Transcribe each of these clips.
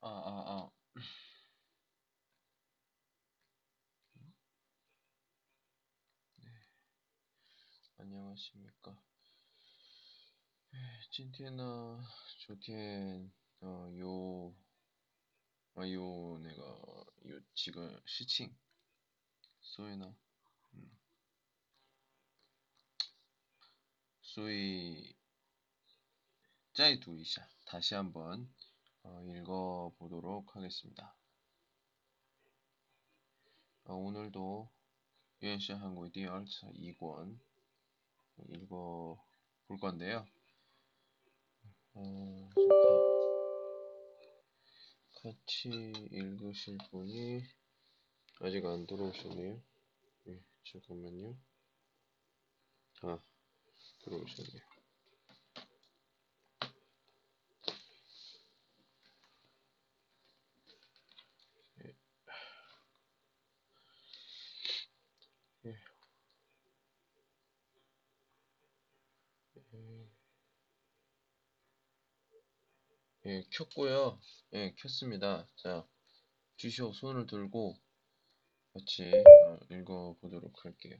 아, 아, 아. 네. 안녕하십니까. 今天呢，昨天呃有啊有那个有几个事情，所以呢，嗯，所以再读一下， 다시 한번 어, 읽어보도록 하겠습니다. 어, 오늘도 유엔시 한국의 디얼츠 2권 읽어볼 건데요. 어, 같이 읽으실 분이 아직 안 들어오셨네요. 네, 잠깐만요. 아, 들어오셨네요. 예, 켰고요. 예, 켰습니다. 자, 주시오 손을 들고 같이 어, 읽어보도록 할게요.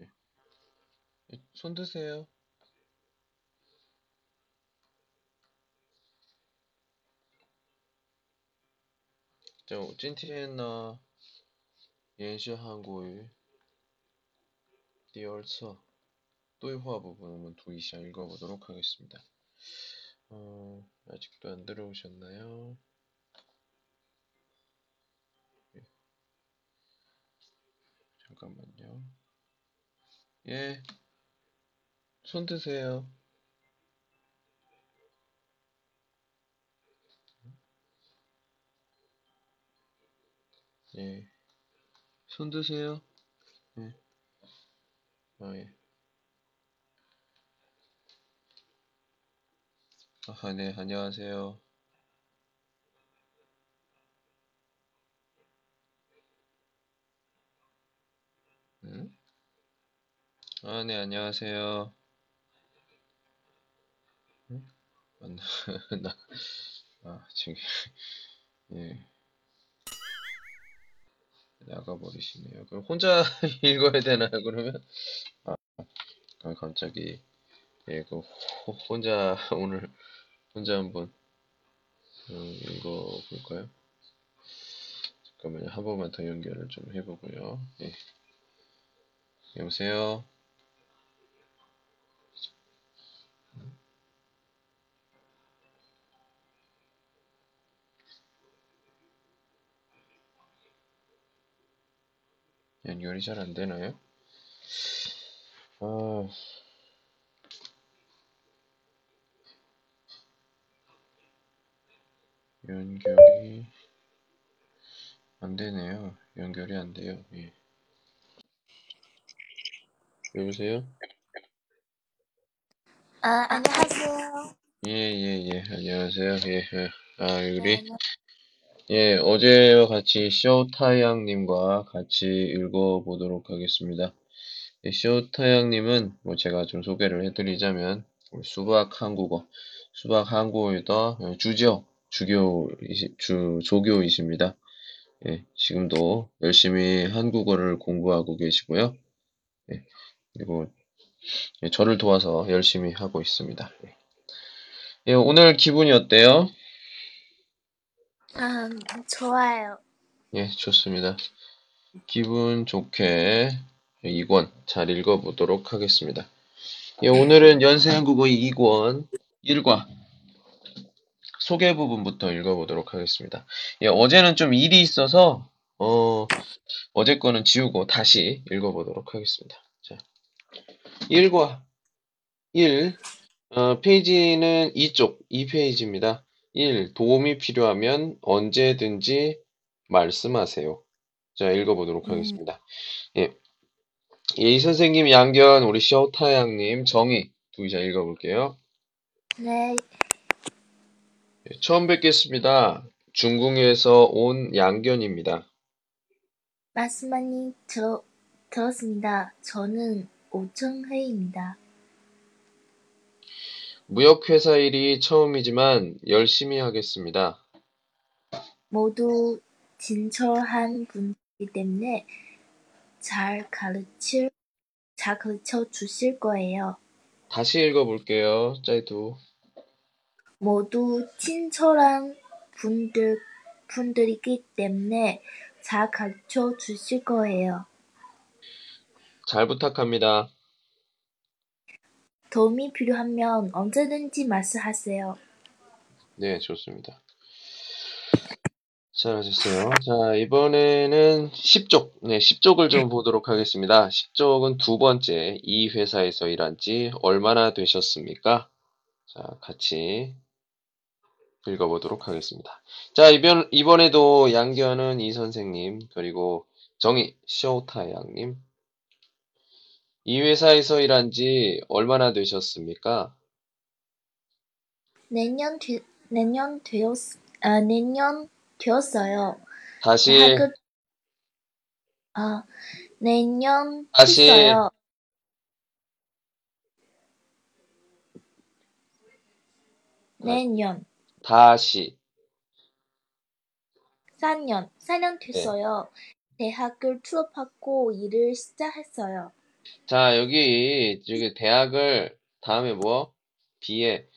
예. 예, 손 드세요. 자, 今天呢，延续韩国语 第二册 对话 부분 두이샤 읽어보도록 하겠습니다. 어, 아직도 안 들어오셨나요? 예. 잠깐만요. 예, 손 드세요. 예, 손 드세요. 예. 아, 예. 아, 네, 안녕하세요. 응? 아, 네, 안녕하세요. 응? 안, 나, 아, 지금, 예. 나가버리시네요. 그럼 혼자 읽어야 되나요, 그러면? 아, 갑자기, 예, 그, 혼자, 오늘, 혼자 한번, 어, 읽어 볼까요? 잠깐만요. 한 번만 더 연결을 좀 해보고요. 예. 여보세요? 연결이 잘 안 되나요? 아, 연결이 안 되네요. 연결이 안 돼요. 예. 여보세요? 아, 안녕하세요. 예, 예, 예. 안녕하세요. 예, 예. 아, 우리, 네, 네. 예, 어제와 같이 쇼타양님과 같이 읽어보도록 하겠습니다. 예, 쇼타양님은 뭐 제가 좀 소개를 해드리자면 수박 한국어, 수박 한국어의 주죠, 주교, 주, 조교이십니다. 예, 지금도 열심히 한국어를 공부하고 계시고요. 예, 그리고 예, 저를 도와서 열심히 하고 있습니다. 예. 예, 오늘 기분이 어때요? 아, 좋아요. 예, 좋습니다. 기분 좋게 2권 잘 읽어보도록 하겠습니다. 예, 오늘은 연세 한국어 2권 1과 소개 부분부터 읽어보도록 하겠습니다. 예, 어제는 좀 일이 있어서 어, 어제 거는 지우고 다시 읽어보도록 하겠습니다. 자, 1과 1 어, 페이지는 이쪽 2페이지입니다. 1. 도움이 필요하면 언제든지 말씀하세요. 자, 읽어보도록 음. 하겠습니다. 예. 이 선생님, 양견, 우리 쇼타양님, 정의 두 글자 읽어볼게요. 네, 예, 처음 뵙겠습니다. 중국에서 온 양견입니다. 말씀 많이 들, 들었습니다. 저는 오청회입니다. 무역회사 일이 처음이지만 열심히 하겠습니다. 모두 진철한 분이기 때문에 잘 가르칠, 잘 가르쳐 주실 거예요. 다시 읽어볼게요. 짜이두. 모두 친절한 분들, 분들이기 때문에 잘 가르쳐 주실 거예요. 잘 부탁합니다. 도움이 필요하면 언제든지 말씀하세요. 네, 좋습니다. 잘하셨어요. 자, 이번에는 10쪽. 네, 10쪽을 좀 보도록 하겠습니다. 10쪽은 두 번째, 이 회사에서 일한 지 얼마나 되셨습니까? 자, 같이 읽어보도록 하겠습니다. 자, 이번, 이번에도 양견은 이 선생님, 그리고 정희, 쇼타 양님. 이 회사에서 일한 지 얼마나 되셨습니까? 내년 되, 내년 되었, 아, 내년 되었어요. 다시, 아, 내년 다시. 했어요. 내년, 다시. 4년, 4년 네. 됐어요. 대학을 졸업하고 일을 시작했어요. 자, 여기, 여기 대학을 다음에 뭐? B에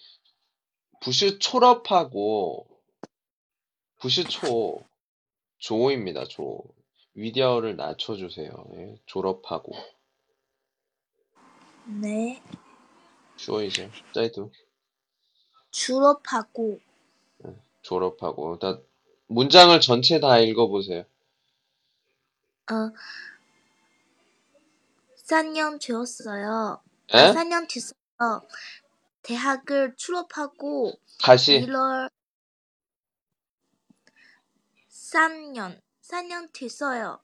부슈 졸업하고 부슈 초 조입니다. 조. 위디어를 낮춰 주세요. 예, 졸업하고 네, 쇼이죠. 짜이도 졸업하고 졸업하고 다 문장을 전체 다 읽어보세요. 어, 4년 되었어요. 에? 아, 4년 됐어요. 대학을 졸업하고 다시 1월 3년, 4년 됐어요.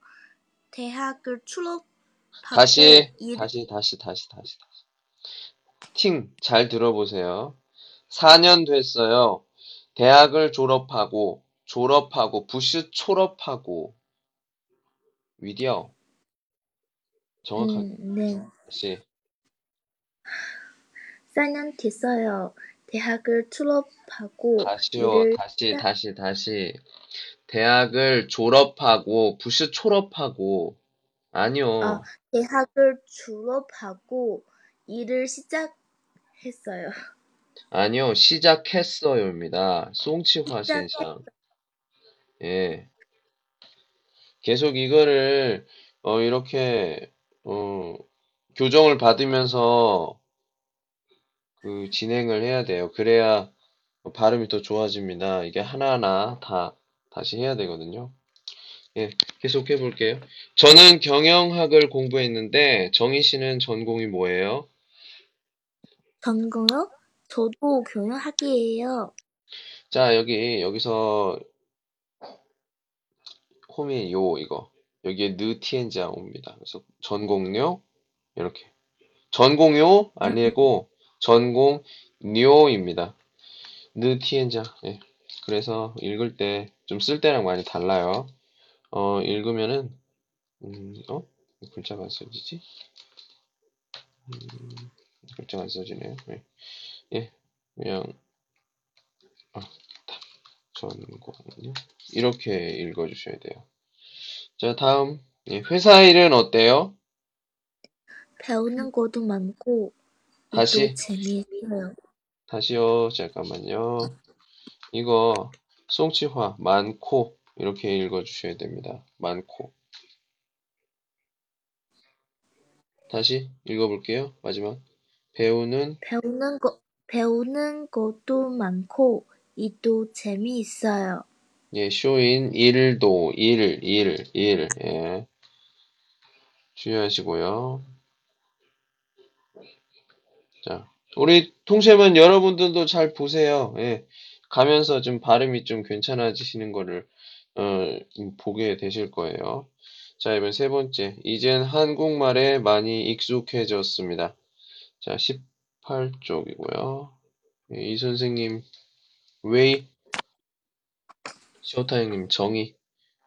대학을 졸업하고 다시 일, 다시 다시 다시 다시 다시 팅 잘 들어보세요. 4년 됐어요. 대학을 졸업하고 졸업하고 부슈 졸업하고 위디어 정확하게 음, 네. 다시 4년 됐어요. 대학을 졸업하고 다시요 일을 다시 다시 다시 대학을 졸업하고 부슈 졸업하고 아니요 아. 대학을 졸업하고 일을 시작했어요. 아니요 시작했어요입니다. 송치화 시작했- 현상 예 계속 이거를 어 이렇게 어 교정을 받으면서 그 진행을 해야 돼요. 그래야 발음이 더 좋아집니다. 이게 하나하나 다 다시 해야 되거든요. 예, 계속 해볼게요. 저는 경영학을 공부했는데 정희 씨는 전공이 뭐예요? 전공요? 저도 경영학이에요. 자, 여기 여기서 홈이 요 이거 여기에 느 티엔자 옵니다. 그래서 전공요 이렇게 전공요 아니고 전공료입니다. 느 티엔자 예. 그래서 읽을 때 좀 쓸 때랑 많이 달라요. 어 읽으면은 음, 어 글자가 안 써지지? 음, 글자가 안 써지네요. 예, 예. 그냥 아, 다. 전공요 이렇게 읽어주셔야 돼요. 자, 다음 예, 회사 일은 어때요? 배우는 것도 많고 다시. 또 재미있어요. 다시요, 잠깐만요. 이거 송치화 많고 이렇게 읽어주셔야 됩니다. 많고. 다시 읽어볼게요. 마지막 배우는 배우는 거 배우는 것도 많고 이도 재미있어요. 예, 쇼인 일도 일, 일, 일. 예. 주의하시고요. 자, 우리 통쌤은 여러분들도 잘 보세요. 예. 가면서 좀 발음이 좀 괜찮아지시는 거를 어, 좀 보게 되실 거예요. 자, 이번 세 번째. 이젠 한국말에 많이 익숙해졌습니다. 자, 18쪽이고요. 예, 이 선생님 웨이 쇼타 형님 정의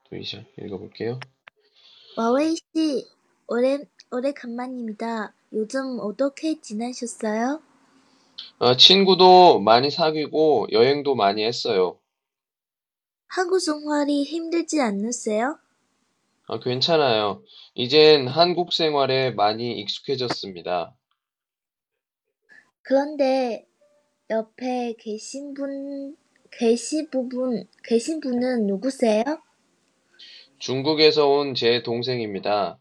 도이샤 읽어볼게요. 와웨이 씨, 오래 오래간만입니다. 요즘 어떻게 지내셨어요? 어, 친구도 많이 사귀고 여행도 많이 했어요. 한국 생활이 힘들지 않으세요? 아, 괜찮아요. 이젠 한국 생활에 많이 익숙해졌습니다. 그런데 옆에 계신 분, 계신 부분, 계신 분은 누구세요? 중국에서 온 제 동생입니다.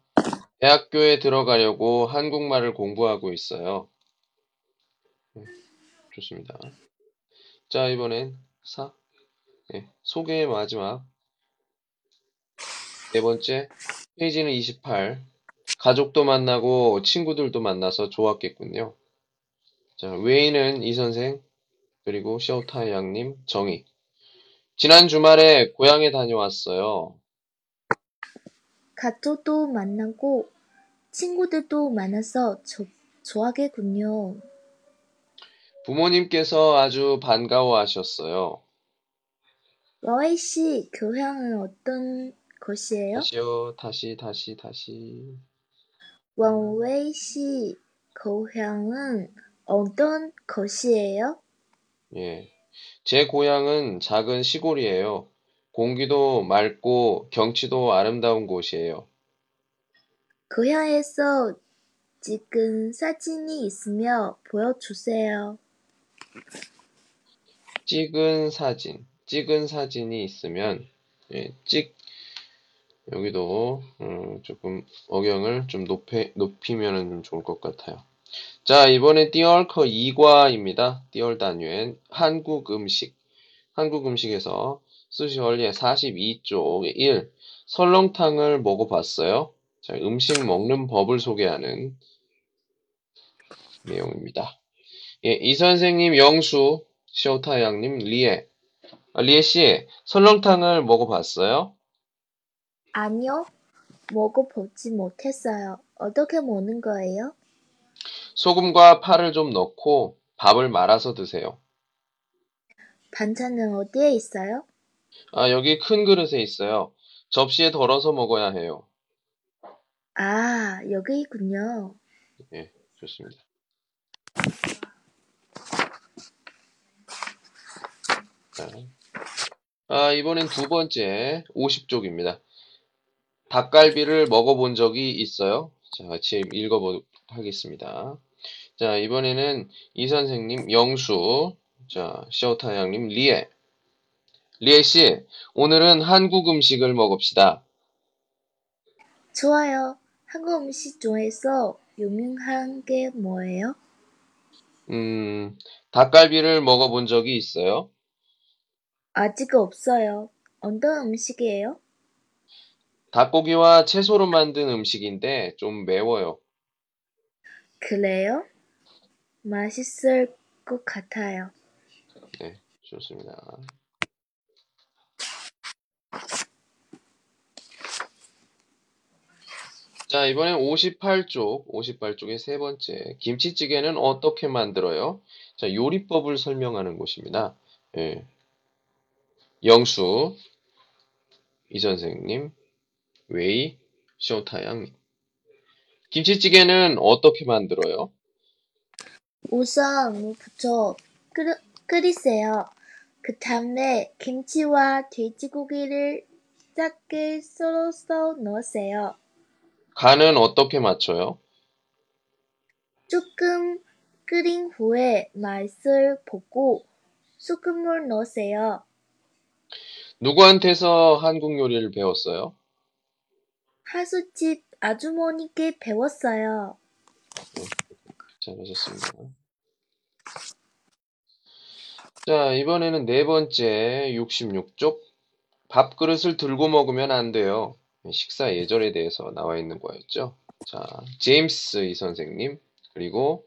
대학교에 들어가려고 한국말을 공부하고 있어요. 네, 좋습니다. 자, 이번엔 4. 네, 소개의 마지막. 네 번째, 페이지는 28. 가족도 만나고 친구들도 만나서 좋았겠군요. 자, 웨이는 이 선생, 그리고 쇼타 양님, 정희. 지난 주말에 고향에 다녀왔어요. 가족도 만나고 친구들도 만나서 조, 좋아하겠군요. 부모님께서 아주 반가워하셨어요. 러웨이 씨, 교향은 어떤 곳이에요? 다시요, 다시, 다시, 다시. 왕웨이 씨, 교향은 어떤 곳이에요? 예. 제 고향은 작은 시골이에요. 공기도 맑고 경치도 아름다운 곳이에요. 교향에서 찍은 사진이 있으면 보여주세요. 찍은 사진, 찍은 사진이 있으면, 예, 찍, 여기도, 음, 조금 억양을 좀 높여, 높이면 좀 좋을 것 같아요. 자, 이번엔 띠얼커 2과입니다. 띠얼 단위엔 한국 음식. 한국 음식에서 수시 원리의 42쪽 1. 설렁탕을 먹어봤어요. 자, 음식 먹는 법을 소개하는 내용입니다. 예, 이 선생님 영수, 쇼타 양님 리에. 아, 리에 씨, 설렁탕을 먹어봤어요? 아니요, 먹어보지 못했어요. 어떻게 먹는 거예요? 소금과 파를 좀 넣고 밥을 말아서 드세요. 반찬은 어디에 있어요? 아, 여기 큰 그릇에 있어요. 접시에 덜어서 먹어야 해요. 아, 여기 있군요. 예, 좋습니다. 자, 아, 이번엔 두 번째 50쪽입니다. 닭갈비를 먹어본 적이 있어요? 자, 같이 읽어보도록 하겠습니다. 자, 이번에는 이 선생님 영수, 자, 쇼타 양님 리에. 리에 씨, 오늘은 한국 음식을 먹읍시다. 좋아요. 한국 음식 중에서 유명한 게 뭐예요? 음, 닭갈비를 먹어본 적이 있어요? 아직 없어요. 어떤 음식이에요? 닭고기와 채소로 만든 음식인데 좀 매워요. 그래요? 맛있을 것 같아요. 네, 좋습니다. 자, 이번엔 58쪽, 58쪽의 세 번째. 김치찌개는 어떻게 만들어요? 자, 요리법을 설명하는 곳입니다. 예. 영수, 이 선생님, 웨이, 쇼타양. 김치찌개는 어떻게 만들어요? 우선 무부터 끓, 끓이세요. 그 다음에 김치와 돼지고기를 작게 썰어서 넣으세요. 간은 어떻게 맞춰요? 조금 끓인 후에 맛을 보고 소금을 넣으세요. 누구한테서 한국 요리를 배웠어요? 하수집 아주머니께 배웠어요. 잘하셨습니다. 자, 이번에는 네 번째 66쪽. 밥그릇을 들고 먹으면 안 돼요. 식사 예절에 대해서 나와 있는 거였죠. 자, 제임스 이 선생님, 그리고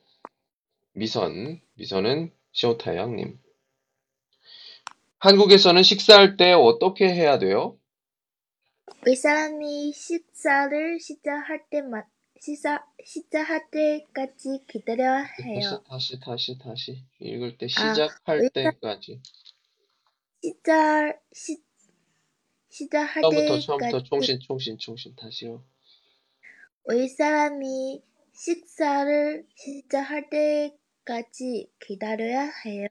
미선, 미선은 쇼타 양 님. 한국에서는 식사할 때 어떻게 해야 돼요? 의 사람이 식사를 시작할 때만 시작 시작할 때까지 기다려야 해요. 다시, 다시, 다시, 다시. 읽을 때 아, 시작할 일단- 때까지. 시작 시 시작할 처음부터, 처음부터 때까지 총신, 총신, 총신. 다시요. 의 사람이 식사를 시작할 때까지 기다려야 해요.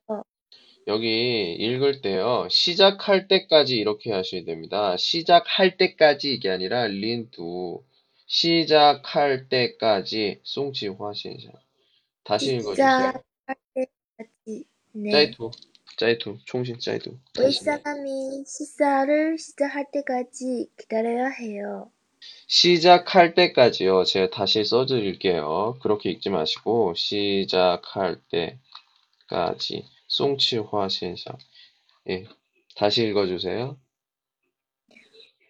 여기 읽을 때요. 시작할 때까지 이렇게 하셔야 됩니다. 시작할 때까지 이게 아니라 린두. 시작할 때까지 송치화신샤. 다시 읽어주세요. 시작할 때까지. 네. 짜이투. 짜이투. 총신 짜이투. 왜 다시. 사람이 식사를 시작할 때까지 기다려야 해요? 시작할 때까지요. 제가 다시 써드릴게요. 그렇게 읽지 마시고 시작할 때까지 송치화 현상. 예, 다시 읽어주세요.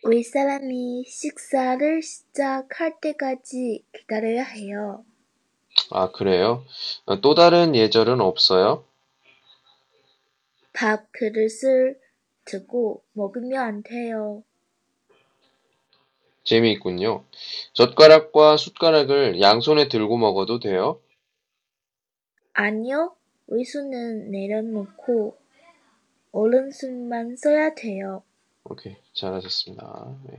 왜 사람이 식사를 시작할 때까지 기다려야 해요? 아 그래요? 어, 또 다른 예절은 없어요? 밥 그릇을 두고 먹으면 안 돼요. 재미있군요. 젓가락과 숟가락을 양손에 들고 먹어도 돼요? 아니요, 왼손은 내려놓고 오른손만 써야 돼요. 오케이, 잘하셨습니다. 네.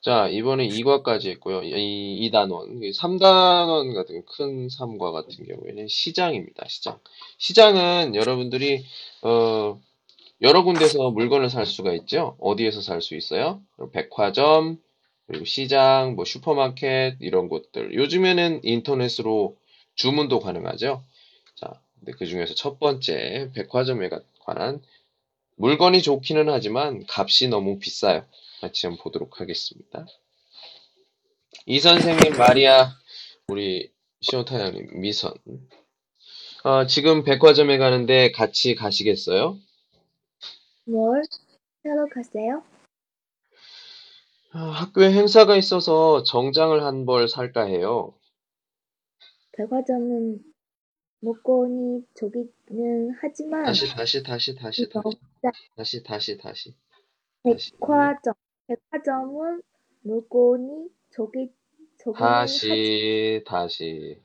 자, 이번에 2과까지 했고요. 이 2단원, 3단원 같은 큰 3과 같은 경우에는 시장입니다. 시장. 시장은 여러분들이 어, 여러 군데서 물건을 살 수가 있죠. 어디에서 살 수 있어요? 백화점, 그리고 시장, 뭐 슈퍼마켓 이런 곳들. 요즘에는 인터넷으로 주문도 가능하죠. 자, 그 중에서 첫 번째 백화점에 관한 물건이 좋기는 하지만 값이 너무 비싸요. 같이 한번 보도록 하겠습니다. 이 선생님 마리아 우리 시오타양님 미선 어, 지금 백화점에 가는데 같이 가시겠어요? 뭘 사러 가세요? 아, 학교에 행사가 있어서 정장을 한 벌 살까 해요. 백화점은 물건이 저기는 하지만 다시 다시 다시 다시 너 무 다시 다시 다시. 다시. 백화점 백화점은 물건이 저기는 하지 다시 다시.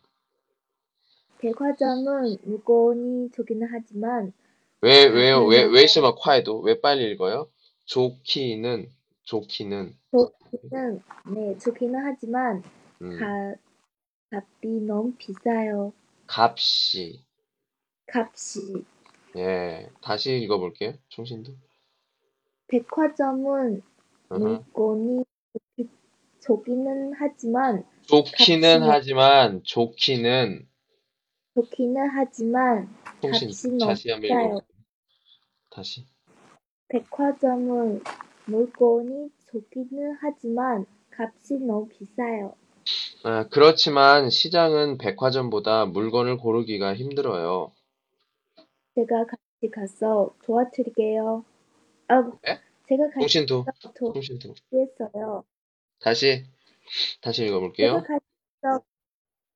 백화점은 물건이 저기는 하지만 왜 왜요 왜왜 시마 콰이도? 왜 빨리 읽어요? 좋기는 좋기는. 저기는 네 저기는 하지만 음, 가, 값이 너무 비싸요. 값이. 값이 예 다시 읽어볼게요 총신도 백화점은 어허. 물건이 저기는 하지만 좋기는 값이- 하지만 좋기는 좋기는 하지만 값이 다시 한번. 읽어 다시 백화점은 물건이 좋기는 하지만 값이 너무 비싸요. 아, 그렇지만 시장은 백화점보다 물건을 고르기가 힘들어요. 제가 같이 가서 도와드릴게요. 아, 네? 제가 같이 총신도 가서 총신도 도와드리겠어요. 다시 다시 제가 읽어볼게요. 같이 가서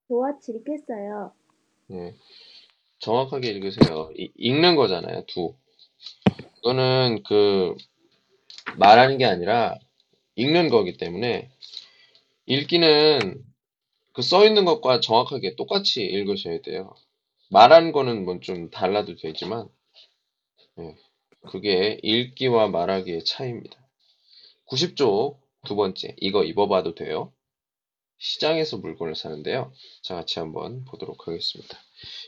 도와드리겠어요. 예. 정확하게 읽으세요. 이- 읽는 거잖아요, 두. 이거는 그, 말하는 게 아니라 읽는 거기 때문에 읽기는 그 써 있는 것과 정확하게 똑같이 읽으셔야 돼요. 말하는 거는 뭐 좀 달라도 되지만, 예. 그게 읽기와 말하기의 차이입니다. 90쪽 두 번째, 이거 입어봐도 돼요. 시장에서 물건을 사는데요. 자, 같이 한번 보도록 하겠습니다.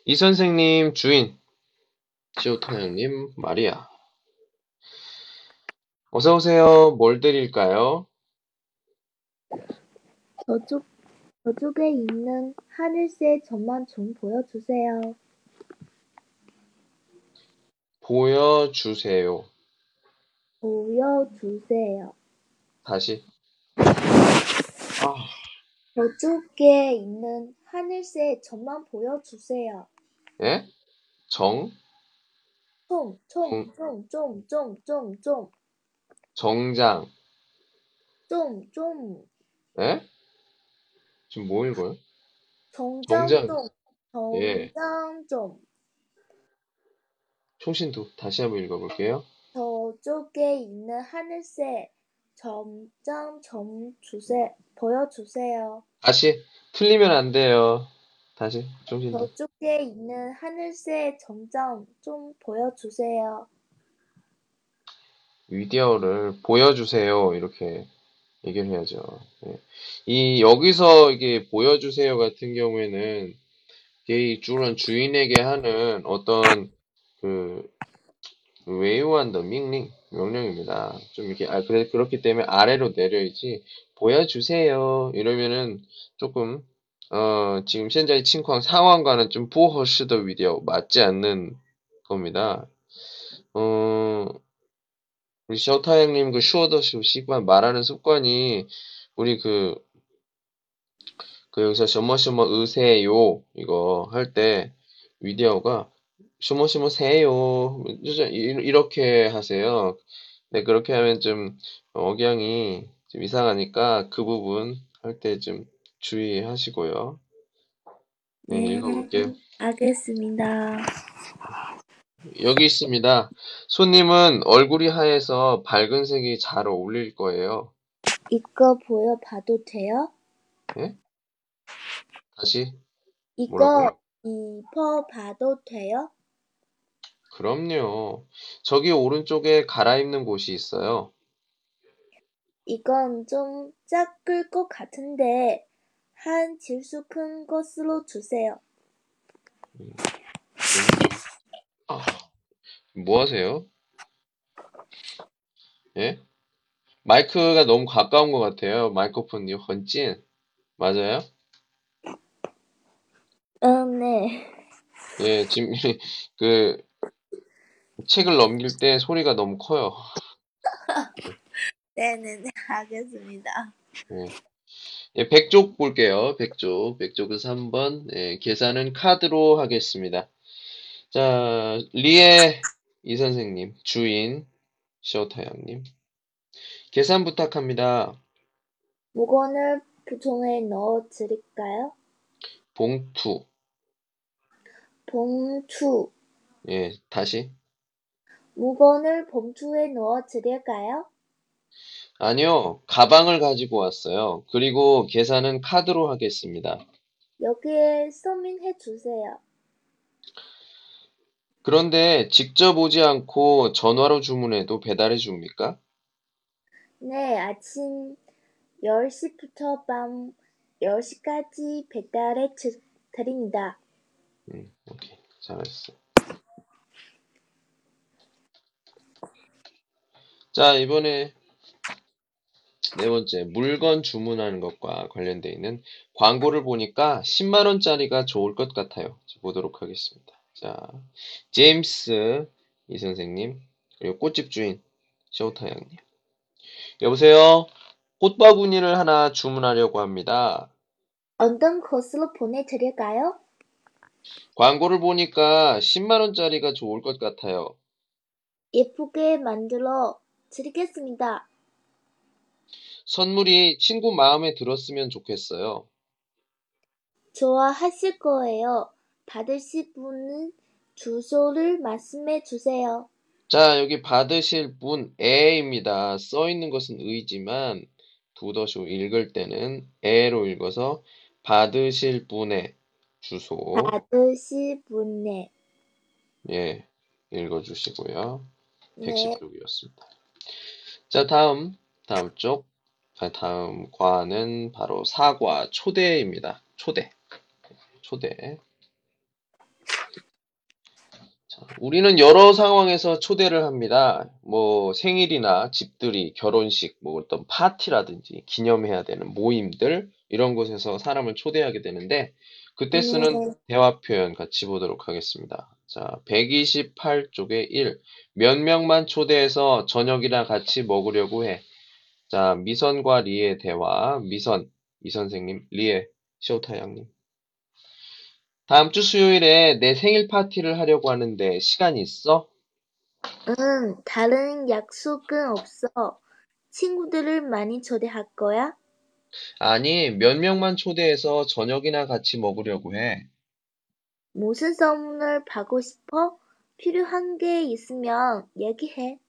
이 선생님 주인 시오타양님 마리아 어서 오세요. 뭘 드릴까요? 저쪽, 저쪽에 있는 하늘색 점만 좀 보여주세요. 보여주세요. 보여주세요. 다시. 아, 저쪽에 있는 하늘색 점만 보여주세요. 예? 정 좀, 좀, 좀, 좀, 좀, 좀, 좀, 정장 좀, 좀, 예? 지금 뭐 읽어요? 정장 정장. 좀, 예. 정장 좀. 총신도 다시 한번 읽어볼게요. 저쪽에 있는 하늘색 점장 좀 주세, 보여주세요. 다시 틀리면 안 돼요. 다시 총신도. 저쪽에 있는 하늘색 점장 좀 보여주세요. 위디어를 보여주세요. 이렇게 얘기를 해야죠. 예. 이 여기서 이게 보여주세요 같은 경우에는 이 주는 주인에게 하는 어떤 그 외유한더 밍링 명령입니다. 좀 이렇게 아 그래 그렇기 때문에 아래로 내려야지 보여주세요 이러면은 조금 어 지금 현재 칭况 상황과는 좀 부허시더 위디오 맞지 않는 겁니다. 어 셔타 형님 그 슈어더슈 习惯 말하는 습관이 우리 그, 그 여기서 셔머셔머 으세요 이거 할 때 위디오가 셔머셔머 세요 이렇게 하세요. 네 그렇게 하면 좀 억양이 좀 이상하니까 그 부분 할 때 좀 주의하시고요. 네, 읽어볼게요. 알겠습니다. 여기 있습니다. 손님은 얼굴이 하얘서 밝은 색이 잘 어울릴 거예요. 이거 보여봐도 돼요? 예? 다시 이거 뭐라고요? 입어봐도 돼요? 그럼요. 저기 오른쪽에 갈아입는 곳이 있어요. 이건 좀 작을 것 같은데 한 질수 큰 것으로 주세요. 아, 뭐 하세요? 예? 마이크가 너무 가까운 것 같아요. 마이크폰이 헌찐. 맞아요? 음, 네. 예, 지금 그 책을 넘길 때 소리가 너무 커요. 네네네, 알겠습니다. 예. 예, 100쪽 볼게요. 100쪽. 100쪽은 3번. 예, 계산은 카드로 하겠습니다. 자, 리에 이 선생님, 주인, 쇼타양님. 계산 부탁합니다. 물건을 부통에 넣어 드릴까요? 봉투. 봉투. 예, 다시. 물건을 봉투에 넣어 드릴까요? 아니요, 가방을 가지고 왔어요. 그리고 계산은 카드로 하겠습니다. 여기에 서민해 주세요. 그런데 직접 오지 않고 전화로 주문해도 배달해 줍니까? 네, 아침 10시부터 밤 10시까지 배달해 주- 드립니다. 음, 오케이. 잘했어. 자, 이번에 네 번째, 물건 주문하는 것과 관련되어 있는 광고를 보니까 10만원짜리가 좋을 것 같아요. 자, 보도록 하겠습니다. 자, 제임스 이 선생님, 그리고 꽃집 주인 쇼타 양님. 여보세요? 꽃바구니를 하나 주문하려고 합니다. 어떤 것으로 보내드릴까요? 광고를 보니까 10만 원짜리가 좋을 것 같아요. 예쁘게 만들어 드리겠습니다. 선물이 친구 마음에 들었으면 좋겠어요. 좋아하실 거예요. 받으실 분은 주소를 말씀해 주세요. 자, 여기 받으실 분 에입니다. 써 있는 것은 의지만 두더쇼 읽을 때는 에로 읽어서 받으실 분의 주소 받으실 분의 예 읽어주시고요. 네, 110쪽이었습니다. 자, 다음 다음 쪽 아, 다음 과는 바로 사과 초대입니다. 초대 초대 자, 우리는 여러 상황에서 초대를 합니다. 뭐 생일이나 집들이, 결혼식, 뭐 어떤 파티라든지 기념해야 되는 모임들 이런 곳에서 사람을 초대하게 되는데 그때 쓰는 네. 대화 표현 같이 보도록 하겠습니다. 자, 128쪽에 1. 몇 명만 초대해서 저녁이나 같이 먹으려고 해. 자, 미선과 리의 대화. 미선, 이 선생님, 리의 쇼타 양님. 다음 주 수요일에 내 생일 파티를 하려고 하는데 시간 있어? 응, 다른 약속은 없어. 친구들을 많이 초대할 거야? 아니, 몇 명만 초대해서 저녁이나 같이 먹으려고 해. 무슨 선물 받고 싶어? 필요한 게 있으면 얘기해.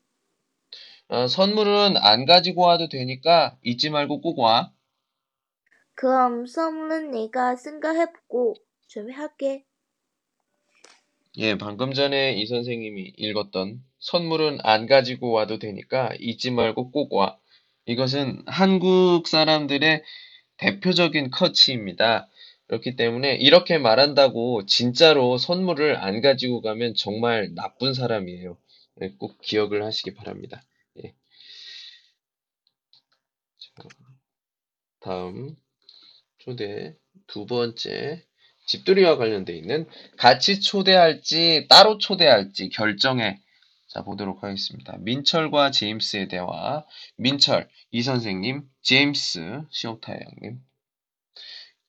어, 선물은 안 가지고 와도 되니까 잊지 말고 꼭 와. 그럼 선물은 내가 생각해보고 준비할게. 예, 방금 전에 이 선생님이 읽었던 선물은 안 가지고 와도 되니까 잊지 말고 꼭 와. 이것은 한국 사람들의 대표적인 커치입니다. 그렇기 때문에 이렇게 말한다고 진짜로 선물을 안 가지고 가면 정말 나쁜 사람이에요. 예, 꼭 기억을 하시기 바랍니다. 예. 자, 다음 초대 두 번째 집들이와 관련돼 있는 같이 초대할지 따로 초대할지 결정해 자 보도록 하겠습니다. 민철과 제임스의 대화 민철 이 선생님 제임스 시오타 양님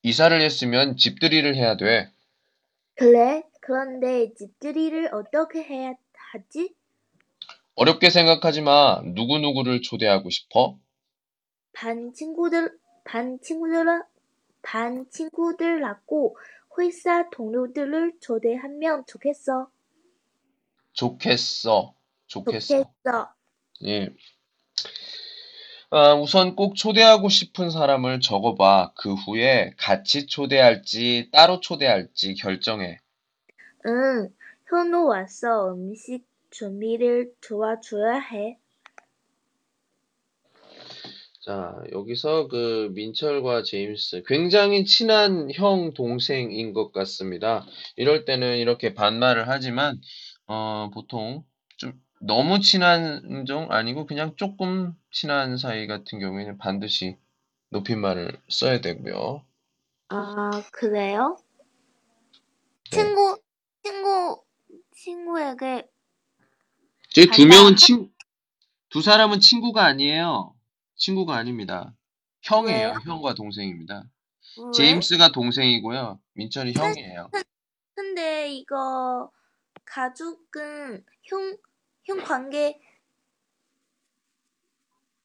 이사를 했으면 집들이를 해야 돼. 그래? 그런데 집들이를 어떻게 해야 하지? 어렵게 생각하지 마. 누구누구를 초대하고 싶어? 반 친구들, 반 친구들, 반 친구들하고 회사 동료들을 초대하면 좋겠어. 좋겠어. 좋겠어. 좋겠어. 예. 아, 우선 꼭 초대하고 싶은 사람을 적어봐. 그 후에 같이 초대할지 따로 초대할지 결정해. 응, 현우 와서 음식 준비를 도와줘야 해. 자, 여기서 그 민철과 제임스 굉장히 친한 형 동생인 것 같습니다. 이럴 때는 이렇게 반말을 하지만 어, 보통 좀 너무 친한 정 아니고 그냥 조금 친한 사이 같은 경우에는 반드시 높임말을 써야 되고요. 아, 그래요? 네. 친구, 친구, 친구에게 저희 두 명은 친, 두 사람은 친구가 아니에요. 친구가 아닙니다. 형이에요. 왜요? 형과 동생입니다. 왜? 제임스가 동생이고요. 민철이 형이에요. 근데 이거 가족은 형, 형 관계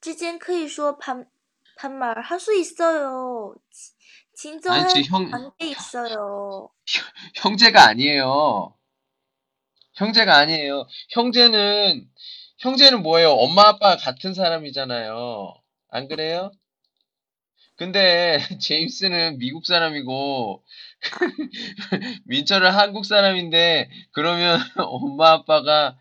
之间可以说 반, 반말 할 수 있어요. 지- 진정한 아니, 지금 형, 관계 있어요. 형제가 아니에요. 형제가 아니에요. 형제는, 형제는 뭐예요? 엄마, 아빠 같은 사람이잖아요. 안 그래요? 근데, 제임스는 미국 사람이고, 민철은 한국 사람인데, 그러면 엄마, 아빠가,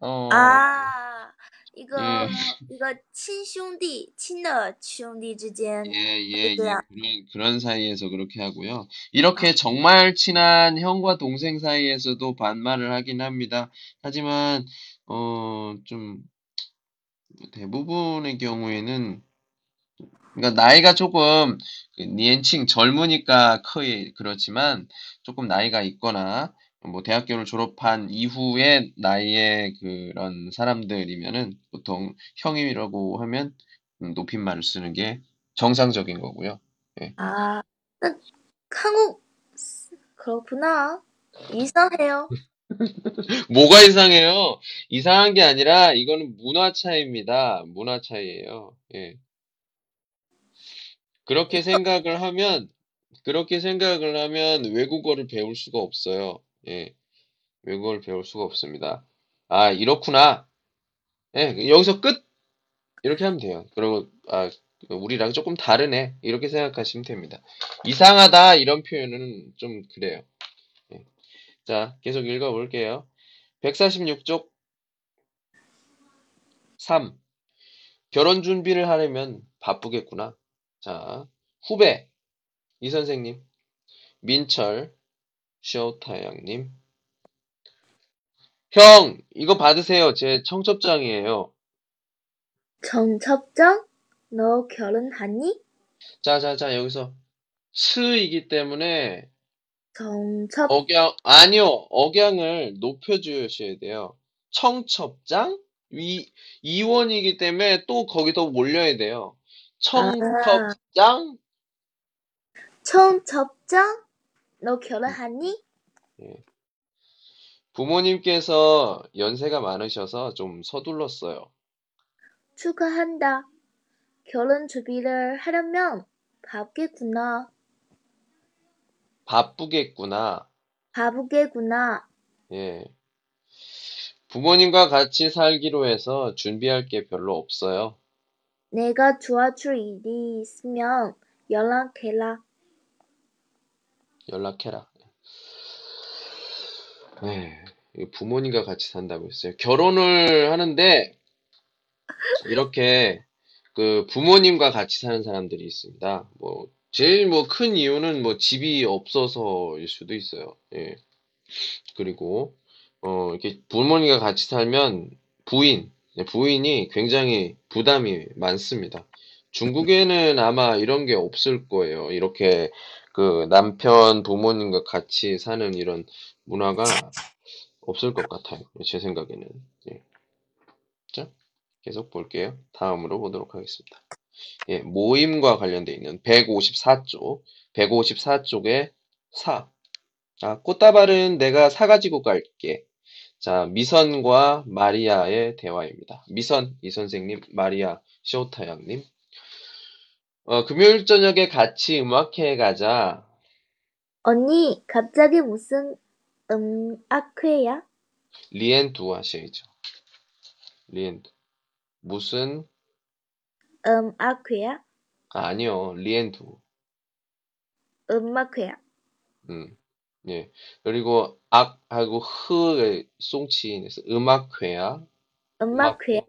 어, 아, 이거, 예. 이거 친兄弟, 친의兄弟之间. 예, 예, 예. 그래요. 그런, 그런 사이에서 그렇게 하고요. 이렇게 정말 친한 형과 동생 사이에서도 반말을 하긴 합니다. 하지만, 어, 좀, 대부분의 경우에는, 그러니까 나이가 조금, 그 니엔칭 젊으니까 커이 그렇지만, 조금 나이가 있거나, 뭐, 대학교를 졸업한 이후의 나이의 그런 사람들이면은, 보통 형이라고 하면, 음, 높임말을 쓰는 게 정상적인 거고요. 아, 나 한국, 그렇구나. 이상해요. 뭐가 이상해요? 이상한 게 아니라 이거는 문화 차이입니다. 문화 차이예요. 예. 그렇게 생각을 하면 그렇게 생각을 하면 외국어를 배울 수가 없어요. 예. 외국어를 배울 수가 없습니다. 아, 이렇구나. 예, 여기서 끝. 이렇게 하면 돼요. 그리고 아, 우리랑 조금 다르네. 이렇게 생각하시면 됩니다. 이상하다 이런 표현은 좀 그래요. 예. 자, 계속 읽어 볼게요. 146쪽 3. 결혼 준비를 하려면 바쁘겠구나. 자, 후배 이 선생님, 민철, 쇼타 양님. 형, 이거 받으세요. 제 청첩장이에요. 정첩장? 너 결혼하니? 자, 자, 자, 여기서 스이기 때문에 정첩, 억양, 아니요, 억양을 높여주셔야 돼요. 청첩장? 이, 이원이기 때문에 또 거기 더 올려야 돼요. 청첩장? 청첩장? 너 결혼하니? 부모님께서 연세가 많으셔서 좀 서둘렀어요. 축하한다. 결혼 준비를 하려면 바쁘겠구나. 바쁘겠구나. 바쁘겠구나. 예. 부모님과 같이 살기로 해서 준비할 게 별로 없어요. 내가 도와줄 일이 있으면 연락해라. 연락해라. 네, 부모님과 같이 산다고 했어요. 결혼을 하는데 이렇게 그 부모님과 같이 사는 사람들이 있습니다. 뭐 제일 뭐 큰 이유는 뭐 집이 없어서일 수도 있어요. 예. 그리고 어, 이렇게 부모님과 같이 살면 부인, 네, 부인이 굉장히 부담이 많습니다. 중국에는 아마 이런 게 없을 거예요. 이렇게 그 남편 부모님과 같이 사는 이런 문화가 없을 것 같아요. 제 생각에는. 예. 자, 계속 볼게요. 다음으로 보도록 하겠습니다. 예, 모임과 관련되어 있는 154쪽, 154쪽에 사. 아, 꽃다발은 내가 사가지고 갈게. 자, 미선과 마리아의 대화입니다. 미선, 이 선생님, 마리아, 쇼타 양님. 어, 금요일 저녁에 같이 음악회 가자. 언니, 갑자기 무슨 음악회야? 리엔두 하셔야죠. 리엔두. 무슨, 음악회야? 아, 아니요. 리엔두. 음악회야. 음. 예. 그리고 악하고 흐의 송치인에서 음악회야. 음악회야?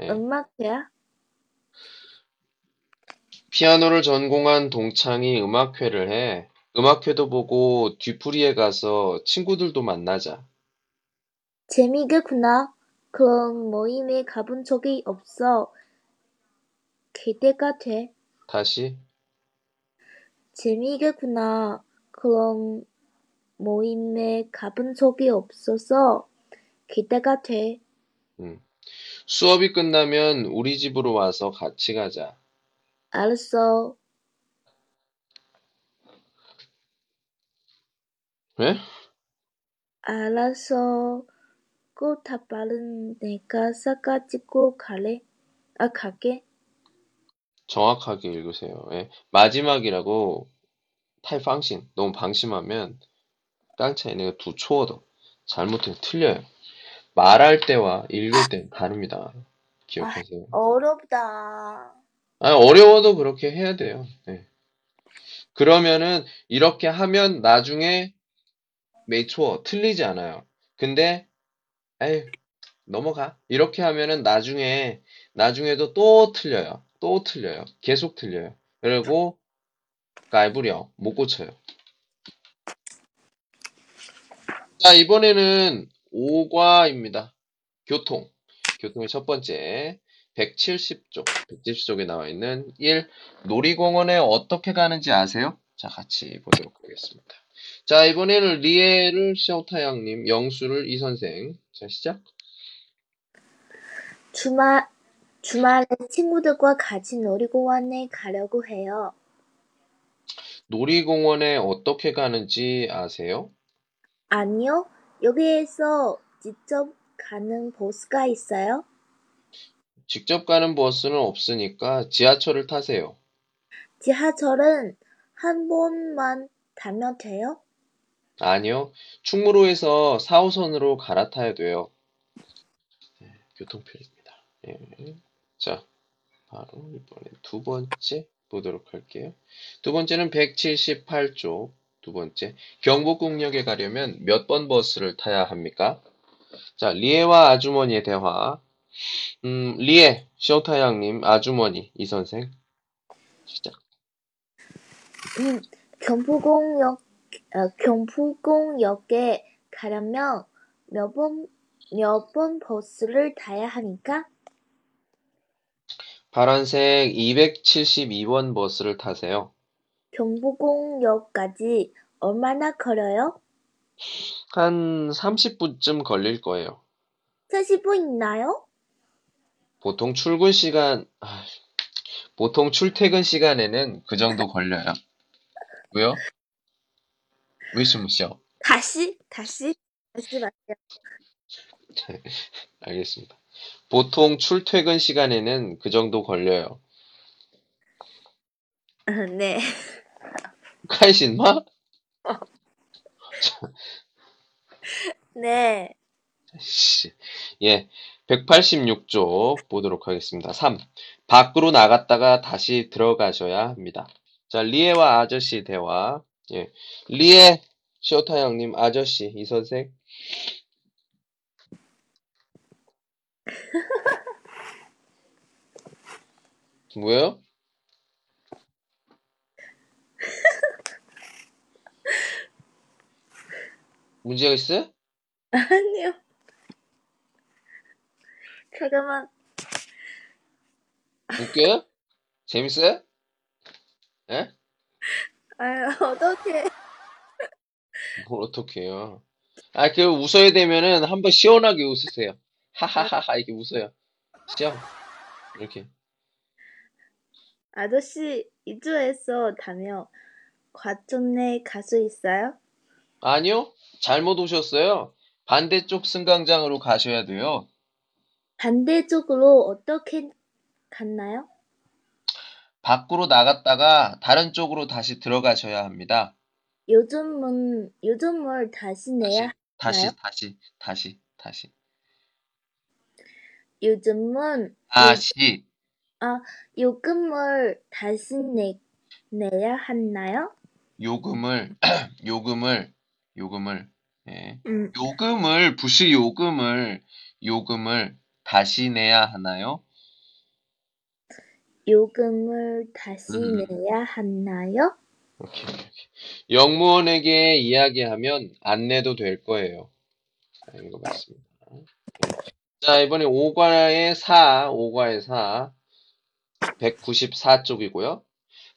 예. 음악회야? 피아노를 전공한 동창이 음악회를 해. 음악회도 보고 뒤풀이에 가서 친구들도 만나자. 재미있겠구나. 그런 모임에 가본 적이 없어. 기대가 돼. 다시. 재미있겠구나. 그런 모임에 가본 적이 없어서 기대가 돼. 음. 수업이 끝나면 우리 집으로 와서 같이 가자. 알았어. 왜? 알았어. 꽃다발은 내가 사가지고 갈래? 아, 갈게. 정확하게 읽으세요. 예. 마지막이라고 탈방신 너무 방심하면 깡차이네가 두 초어도 잘못하면 틀려요. 말할 때와 읽을 때 다릅니다. 기억하세요. 어렵다. 아, 어려워도 그렇게 해야 돼요. 네. 그러면은 이렇게 하면 나중에 메이초어 틀리지 않아요. 근데 에이 넘어가. 이렇게 하면은 나중에 나중에도 또 틀려요. 또 틀려요. 계속 틀려요. 그리고 깔부려 못 고쳐요. 자, 이번에는 5과입니다. 교통. 교통의 첫 번째 170쪽, 170쪽에 나와 있는 1. 놀이공원에 어떻게 가는지 아세요? 자, 같이 보도록 하겠습니다. 자, 이번에는 리에를 셔타양님, 영수를 이 선생. 자, 시작. 주말, 주말에 친구들과 같이 놀이공원에 가려고 해요. 놀이공원에 어떻게 가는지 아세요? 아니요, 여기에서 직접 가는 버스가 있어요. 직접 가는 버스는 없으니까 지하철을 타세요. 지하철은 한 번만 타면 돼요? 아니요. 충무로에서 4호선으로 갈아타야 돼요. 네, 교통편입니다. 예. 자, 바로 이번에 두 번째 보도록 할게요. 두 번째는 178쪽. 두 번째, 경복궁역에 가려면 몇 번 버스를 타야 합니까? 자, 리에와 아주머니의 대화. 음, 리에, 쇼타양님, 아주머니, 이 선생. 시작. 음, 경포공역, 어, 경포공역에 가려면 몇 번, 몇 번 버스를 타야 합니까? 파란색 272번 버스를 타세요. 경포공역까지 얼마나 걸려요? 한 30분쯤 걸릴 거예요. 40분 있나요? 보통 출근 시간, 아, 보통 출퇴근 시간에는 그 정도 걸려요. 왜요? 왜 숨으셔? 다시, 다시, 다시 말해요. 알겠습니다. 보통 출퇴근 시간에는 그 정도 걸려요. 아, 네. 칼신마? 네. 씨. 예. 186조 보도록 하겠습니다. 3. 밖으로 나갔다가 다시 들어가셔야 합니다. 자, 리에와 아저씨 대화. 예. 리에, 쇼타 형님, 아저씨, 이 선생. 뭐예요? 문제가 있어요? 아니요. 잠깐만. 웃겨요? 재밌어요? 예? 아, 어떡해. 뭘 어떻게 해요? 아, 그 웃어야 되면은 한번 시원하게 웃으세요. 하하하하 이렇게 웃어요. 시원. 이렇게. 아저씨, 이주해서 다며 과천에 갈수 있어요? 아니요. 잘못 오셨어요. 반대쪽 승강장으로 가셔야 돼요. 반대쪽으로 어떻게 갔나요? 밖으로 나갔다가 다른 쪽으로 다시 들어가셔야 합니다. 요즘은, 요즘을 다시 내야, 다시, 나요? 다시, 다시, 다시. 요즘은, 다시. 요금을 다시 내, 내야 하나요? 요금을, 요금을, 요금을, 예. 음, 요금을, 부시 요금을, 요금을 다시 내야 하나요? 요금을 다시 음. 내야 하나요? 오케이, 오케이. 영무원에게 이야기하면 안 내도 될 거예요. 자, 이거 맞습니다. 자, 이번에 5과의 4, 5과의 4, 194쪽이고요.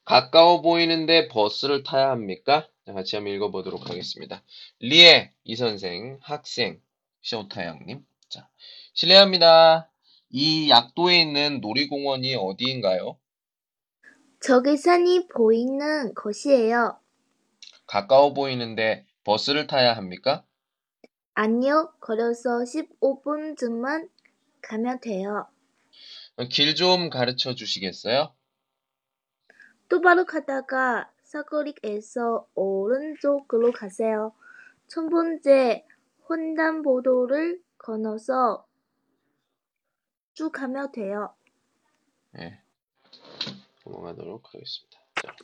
가까워 보이는데 버스를 타야 합니까? 자, 같이 한번 읽어보도록 하겠습니다. 리에, 이 선생, 학생, 쇼타양님. 자, 실례합니다. 이 약도에 있는 놀이공원이 어디인가요? 저기 산이 보이는 곳이에요. 가까워 보이는데 버스를 타야 합니까? 아니요, 걸어서 15분쯤만 가면 돼요. 길 좀 가르쳐 주시겠어요? 똑바로 가다가 사거리에서 오른쪽으로 가세요. 첫 번째 횡단보도를 건너서 쭉 가면 돼요. 네. 넘어가도록 하겠습니다. 자.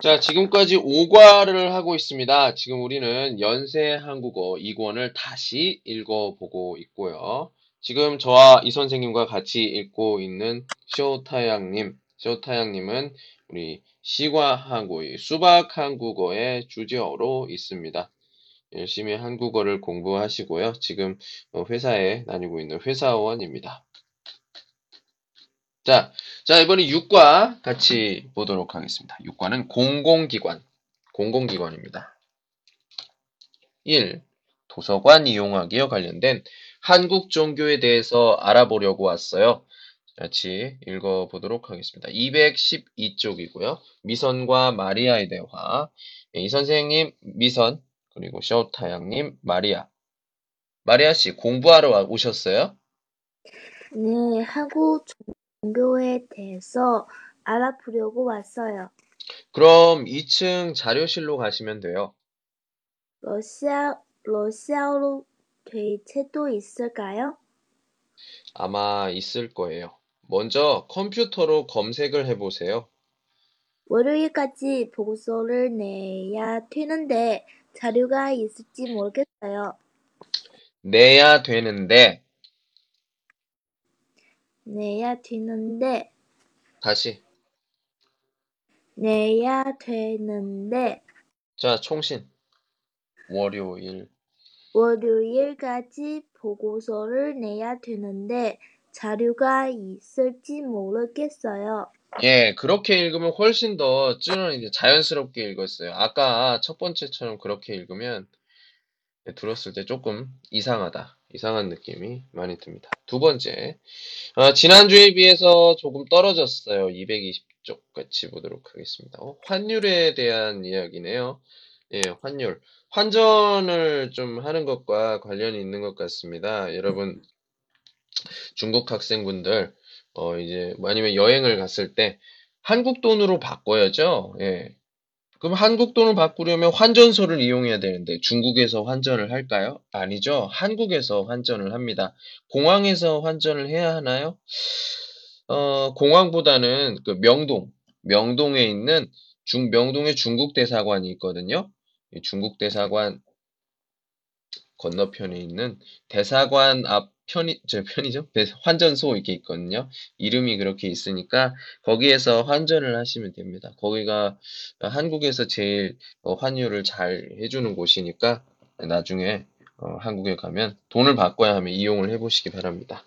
자, 지금까지 5과를 하고 있습니다. 지금 우리는 연세 한국어 2권을 다시 읽어보고 있고요. 지금 저와 이 선생님과 같이 읽고 있는 쇼타양님, 쇼타양님은 우리 시과 한국어, 수박 한국어의 주제어로 있습니다. 열심히 한국어를 공부하시고요. 지금 어, 회사에 다니고 있는 회사원입니다. 자, 자, 이번에 6과 같이 보도록 하겠습니다. 6과는 공공기관, 공공기관입니다. 1. 도서관 이용하기와 관련된 한국 종교에 대해서 알아보려고 왔어요. 같이 읽어보도록 하겠습니다. 212쪽이고요. 미선과 마리아의 대화. 네, 이 선생님, 미선, 그리고 쇼타양님, 마리아. 마리아 씨, 공부하러 오셨어요? 네, 한국 종교에 대해서 알아보려고 왔어요. 그럼 2층 자료실로 가시면 돼요. 러시아, 러시아어 로될 책도 있을까요? 아마 있을 거예요. 먼저 컴퓨터로 검색을 해보세요. 월요일까지 보고서를 내야 되는데 자료가 있을지 모르겠어요. 내야 되는데, 내야 되는데, 다시. 내야 되는데, 자, 총신. 월요일. 월요일까지 보고서를 내야 되는데 자료가 있을지 모르겠어요. 예, 그렇게 읽으면 훨씬 더 찌는 이제 자연스럽게 읽었어요. 아까 첫 번째처럼 그렇게 읽으면 들었을 때 조금 이상하다. 이상한 느낌이 많이 듭니다. 두 번째. 어, 지난주에 비해서 조금 떨어졌어요. 220쪽 같이 보도록 하겠습니다. 어, 환율에 대한 이야기네요. 예, 환율. 환전을 좀 하는 것과 관련이 있는 것 같습니다. 여러분, 중국 학생분들, 어, 이제, 아니면 여행을 갔을 때, 한국 돈으로 바꿔야죠. 예. 그럼 한국 돈을 바꾸려면 환전소를 이용해야 되는데, 중국에서 환전을 할까요? 아니죠. 한국에서 환전을 합니다. 공항에서 환전을 해야 하나요? 어, 공항보다는 그 명동, 명동에 있는 중, 명동에 중국 대사관이 있거든요. 이 중국 대사관 건너편에 있는 대사관 앞 편의, 저 편의점? 대- 환전소 이렇게 있거든요. 이름이 그렇게 있으니까 거기에서 환전을 하시면 됩니다. 거기가 한국에서 제일 어, 환율을 잘 해주는 곳이니까 나중에 어, 한국에 가면 돈을 바꿔야 하면 이용을 해보시기 바랍니다.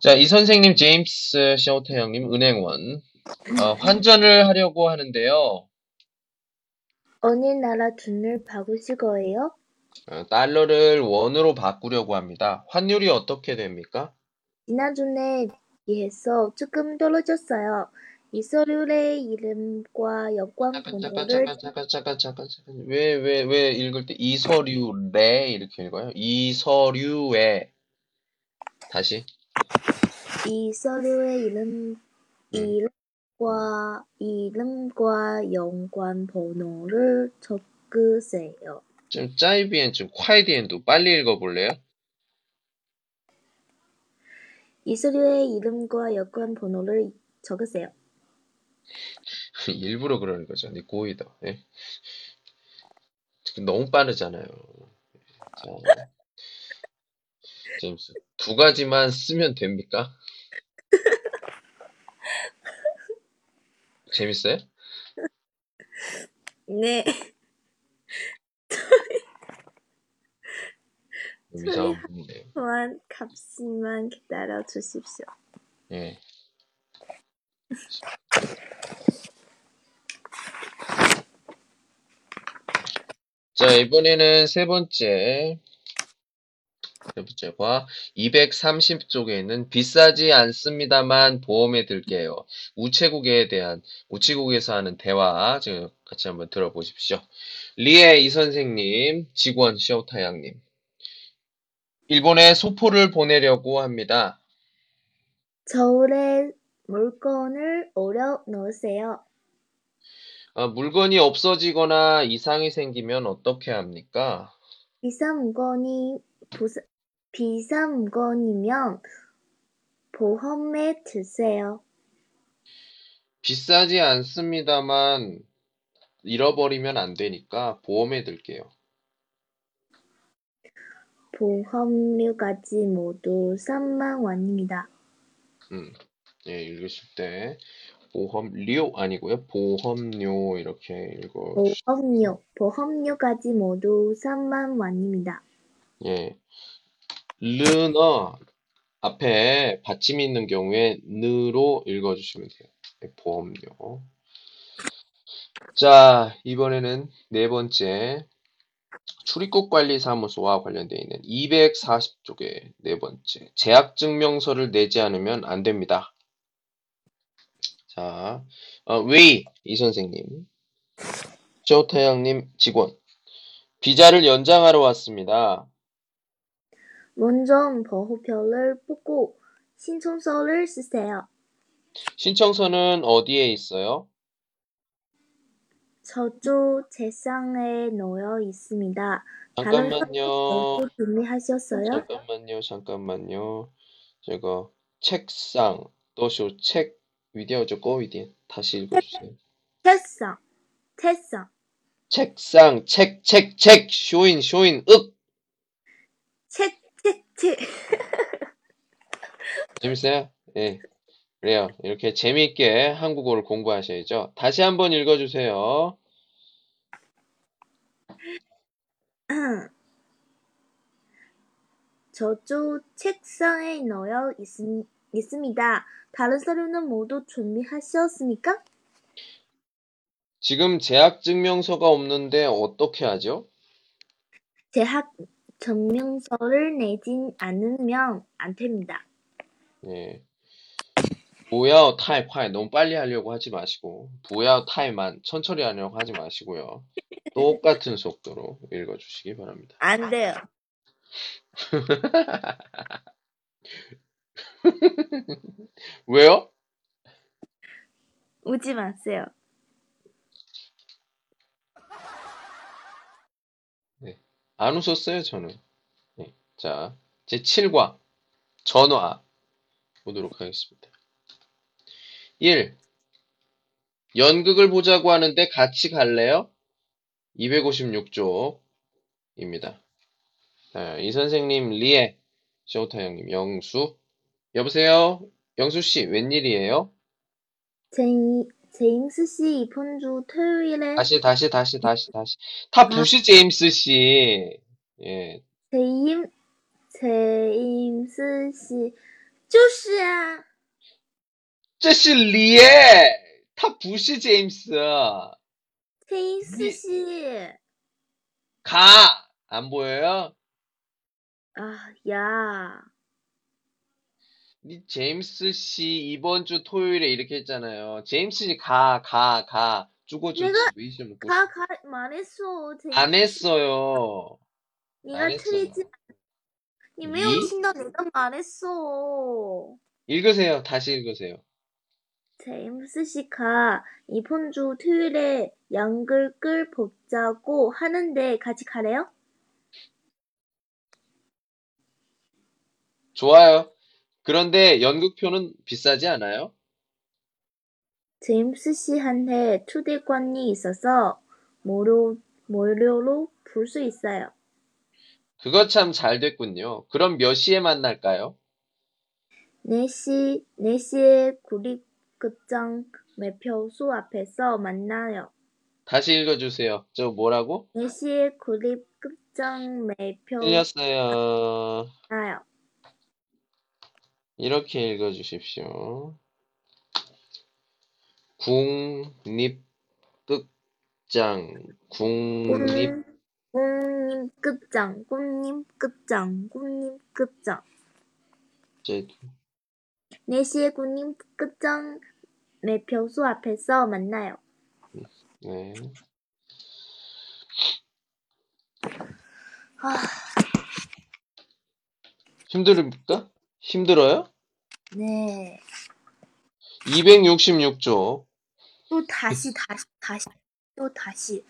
자, 이 선생님 제임스 셔터 형님 은행원 어, 환전을 하려고 하는데요. 어느 나라 돈을 바꾸실 거예요? 어, 달러를 원으로 바꾸려고 합니다. 환율이 어떻게 됩니까? 지난주에 비해서 조금 떨어졌어요. 이서류의 이름과 잠깐 잠깐 번호를 잠깐 잠깐 잠깐 잠깐 잠깐 왜 왜 왜 읽을 때 이서류래 이렇게 읽어요? 이서류에 다시 이서류의 이름 이름 과 이름과 여권 번호를 적으세요. 좀 짜이비엔 좀 콰이디엔도 빨리 읽어볼래요? 이 서류의 이름과 여권 번호를 적으세요. 일부러 그러는 거죠. 네 고의다. 예? 지금 너무 빠르잖아요. 자, 제임스 두 가지만 쓰면 됩니까? 재밌어요? 네. 이상한 분이네요. 또한 잠시만 기다려 주십시오. 예. 자, 이번에는 세 번째. 세 번째 봐. 230쪽에 있는 비싸지 않습니다만 보험에 들게요. 우체국에 대한, 우체국에서 하는 대화, 지금 같이 한번 들어보십시오. 리에 이 선생님, 직원 시오타 양님. 일본에 소포를 보내려고 합니다. 저울에 물건을 올려 놓으세요. 아, 물건이 없어지거나 이상이 생기면 어떻게 합니까? 비싼 물건이 부사, 비싼 물건이면 보험에 드세요. 비싸지 않습니다만 잃어버리면 안 되니까 보험에 들게요. 보험료까지 모두 3만 원입니다. 음, 예, 읽으실 때 보험료 아니고요. 보험료 이렇게 읽어. 보험료, 보험료까지 모두 3만 원입니다. 예. 르너 앞에 받침 있는 경우에 느로 읽어주시면 돼요. 예, 보험료. 자, 이번에는 네 번째 출입국 관리 사무소와 관련되어 있는 240쪽의 네 번째 재학 증명서를 내지 않으면 안 됩니다. 자, 어, 웨이 이 선생님, 쇼타양님 직원 비자를 연장하러 왔습니다. 먼저 보호표를 뽑고 신청서를 쓰세요. 신청서는 어디에 있어요? 저쪽 책상에 놓여 있습니다. 잠깐만요. 준비하셨어요? 잠깐만요. 잠깐만요. 제가 책상 또쇼 책 위디오죠 꼬위디 다시 읽어주세요. 책상, 책상, 책상 책 책 책 쇼인 쇼인 윽 책, 책, 책. 재밌어요? 예. 그래요. 이렇게 재미있게 한국어를 공부하셔야죠. 다시 한번 읽어주세요. 저쪽 책상에 놓여 있, 있습니다. 다른 서류는 모두 준비하셨습니까? 지금 재학 증명서가 없는데 어떻게 하죠? 재학 증명서를 내진 않으면 안 됩니다. 예. 보야 타이 파이 너무 빨리 하려고 하지 마시고 보야 타이만 천천히 하려고 하지 마시고요. 똑같은 속도로 읽어주시기 바랍니다. 안 돼요. 왜요? 웃지 마세요. 안 웃었어요, 저는. 네. 자, 제 7과 전화 보도록 하겠습니다. 1. 연극을 보자고 하는데 같이 갈래요? 256쪽입니다. 이 선생님, 리에, 쇼타 형님, 영수. 여보세요? 영수 씨, 웬일이에요? 제, 제임스 씨 이번 주 토요일에 다시, 다시, 다시, 다시, 다시. 타 부시 제임스 씨. 예. 제임 제임스 씨就是啊，这是리에 타 부시 제임스. 谢因斯系 가. 안 보여요? 아, 야. 이 제임스 씨 이번 주 토요일에 이렇게 했잖아요. 제임스 씨 가, 가, 가. 죽어줘. 내가 웨이션 먹고 가, 가, 말했어. 제임스. 안 했어요. 네가 안 했어요. 틀리지. 니 매우 이? 친다 내가 말했어. 읽으세요. 다시 읽으세요. 제임스 씨가 이번 주 토요일에 양글 끌 보자고 하는데 같이 가래요? 좋아요. 그런데 연극표는 비싸지 않아요? 제임스 씨한테 초대권이 있어서 무료, 무료로 볼 수 있어요. 그거 참 잘 됐군요. 그럼 몇 시에 만날까요? 4시, 4시에 구립극장 매표소 앞에서 만나요. 다시 읽어주세요. 저 뭐라고? 4시에 구립극장 매표소 틀렸어요. 만나요. 이렇게 읽어주십시오. 국립극장, 국립, 국립극장, 국립극장, 국립극장. 제, 4시에 국립극장 매표소 앞에서 만나요. 네. 아, 힘들까? 힘들어요? 네. 266쪽. 또 다시, 다시, 다시, 또 다시.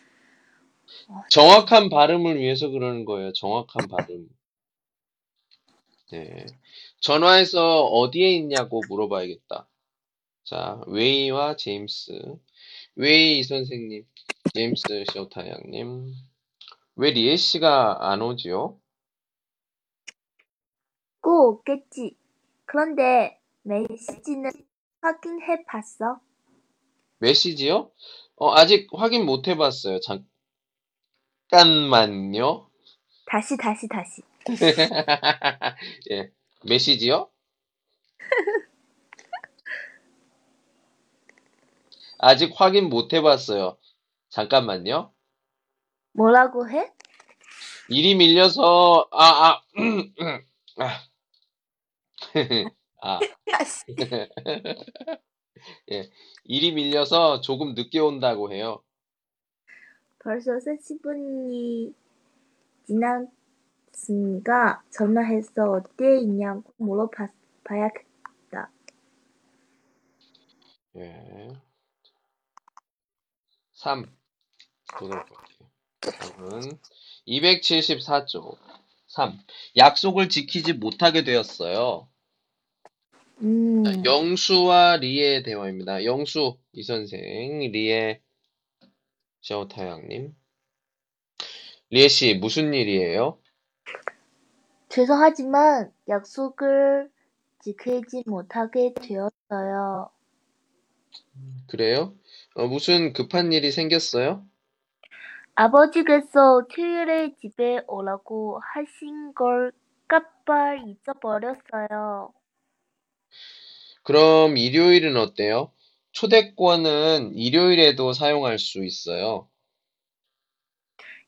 정확한 발음을 위해서 그러는 거예요. 정확한 발음. 네. 전화해서 어디에 있냐고 물어봐야겠다. 자, 웨이와 제임스. 웨이 선생님, 제임스 쇼타 양님. 왜 리에 씨가 안 오지요? 꼭 오겠지. 그런데 메시지는 확인해 봤어? 메시지요? 어, 아직 확인 못 해봤어요. 잠깐만요. 다시, 다시, 다시. 예, 메시지요? 아직 확인 못 해봤어요. 잠깐만요. 뭐라고 해? 일이 밀려서, 아, 아, 아, 아. 예, 일이 밀려서 조금 늦게 온다고 해요. 벌써 30분이 지났으니까 전화해서 어디에 있냐고 물어봐야겠다. 예. 3 보도록 할게요. 3은 274조 3. 약속을 지키지 못하게 되었어요. 음, 자, 영수와 리의 대화입니다. 영수 이 선생, 리의 샤오타양님. 리에 씨 무슨 일이에요? 죄송하지만 약속을 지키지 못하게 되었어요. 그래요? 어, 무슨 급한 일이 생겼어요? 아버지께서 토요일에 집에 오라고 하신 걸 깜빡 잊어버렸어요. 그럼 일요일은 어때요? 초대권은 일요일에도 사용할 수 있어요.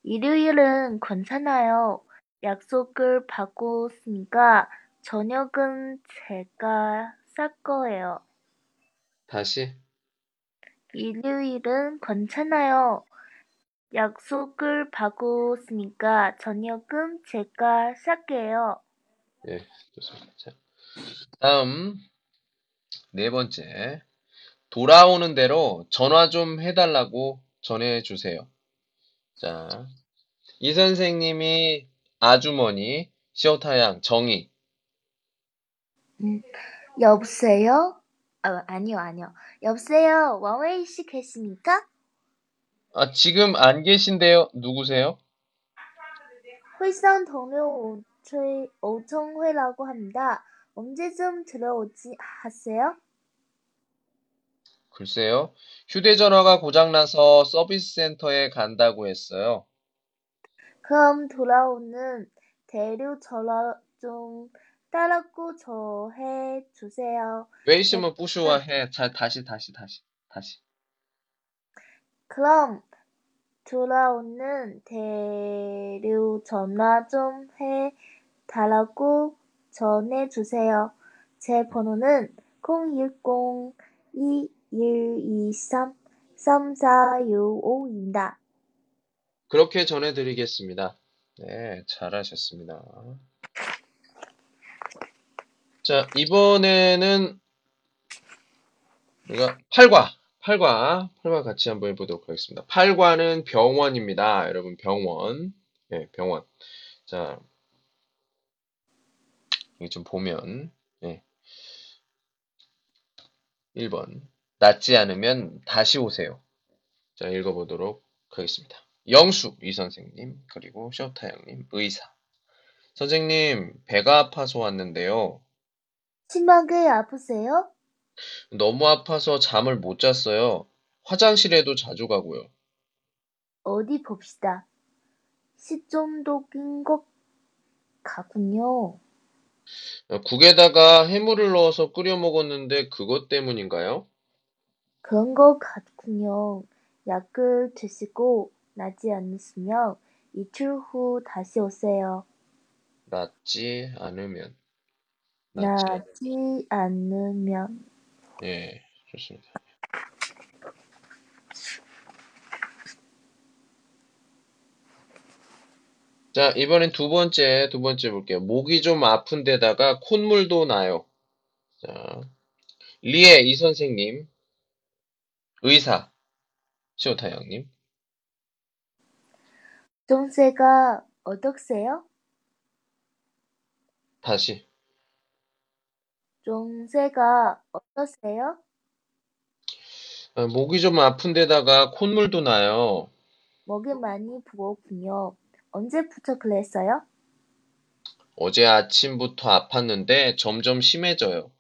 일요일은 괜찮아요. 약속을 바꿨으니까 저녁은 제가 쌀 거예요. 다시. 일요일은 괜찮아요. 약속을 바꿨으니까 저녁은 제가 쌀게요. 예, 좋습니다. 자, 다음 네 번째. 돌아오는 대로 전화 좀 해달라고 전해주세요. 자, 이 선생님이 아주머니, 시오타양, 정희. 여보세요? 아, 아니요, 아니요. 여보세요? 왕웨이 씨 계십니까? 아, 지금 안 계신데요? 누구세요? 회상 동료 오청, 오청회라고 합니다. 언제쯤 들어오지 하세요? 글쎄요. 휴대전화가 고장나서 서비스 센터에 간다고 했어요. 그럼 돌아오는 대류 전화 좀 따라고 저 해 주세요. 왜 있으면 부슈와 해. 자, 다시, 다시, 다시, 다시. 그럼 돌아오는 대류 전화 좀 해 달라고 전해 주세요. 제 번호는 010-2123-3465입니다. 그렇게 전해드리겠습니다. 네, 잘하셨습니다. 자, 이번에는 우리가 8과, 8과, 8과 같이 한번 해보도록 하겠습니다. 8과는 병원입니다. 여러분, 병원. 네, 병원. 자, 여기 좀 보면, 네. 1번. 낫지 않으면 다시 오세요. 자, 읽어보도록 하겠습니다. 영수, 이 선생님, 그리고 쇼타 형님, 의사. 선생님, 배가 아파서 왔는데요. 심하게 아프세요? 너무 아파서 잠을 못 잤어요. 화장실에도 자주 가고요. 어디 봅시다. 시좀독인 것 같군요. 어, 국에다가 해물을 넣어서 끓여 먹었는데 그것 때문인가요? 그런 것 같군요. 약을 드시고 나지 않으시면 이틀 후 다시 오세요. 낫지 않으면. 낫지 않- 나지 않으면 예, 좋습니다. 자, 이번엔 두 번째, 두 번째 볼게요. 목이 좀 아픈 데다가 콧물도 나요. 자, 리에 이 선생님, 의사, 시오타 형님. 정세가 어떠세요? 다시. 정세가 어떠세요? 아, 목이 좀 아픈 데다가 콧물도 나요. 목이 많이 부었군요. 언제부터 그랬어요? 어제 아침부터 아팠는데 점점 심해져요.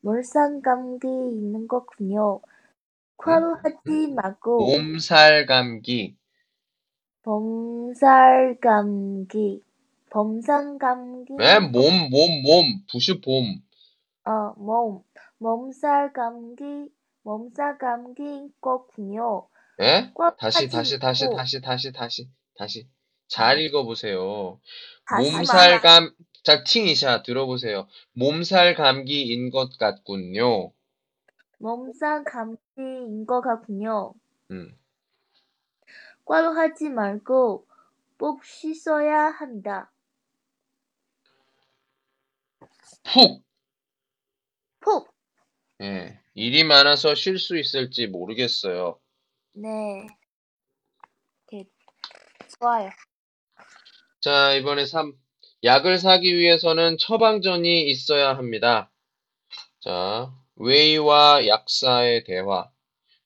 몰상 감기 있는 거군요. 과로 하지 말고 몸살 감기. 범살 감기, 범상 감기, 왜? 몸, 몸, 몸. 부슈 봄. 어, 몸, 몸살 감기, 몸살 감기인 거군요. 예? 꽉 다시, 하지 다시, 다시, 다시, 다시, 다시, 다시. 잘 읽어보세요. 다시 몸살. 감, 자, 팅이샤 들어보세요. 몸살 감기인 것 같군요. 몸살 감기인 거 같군요. 음. 과로하지 말고 꼭 씻어야 합니다. 푹. 푹! 예. 일이 많아서 쉴 수 있을지 모르겠어요. 네. 네. 좋아요. 자, 이번에 3. 약을 사기 위해서는 처방전이 있어야 합니다. 자, 웨이와 약사의 대화.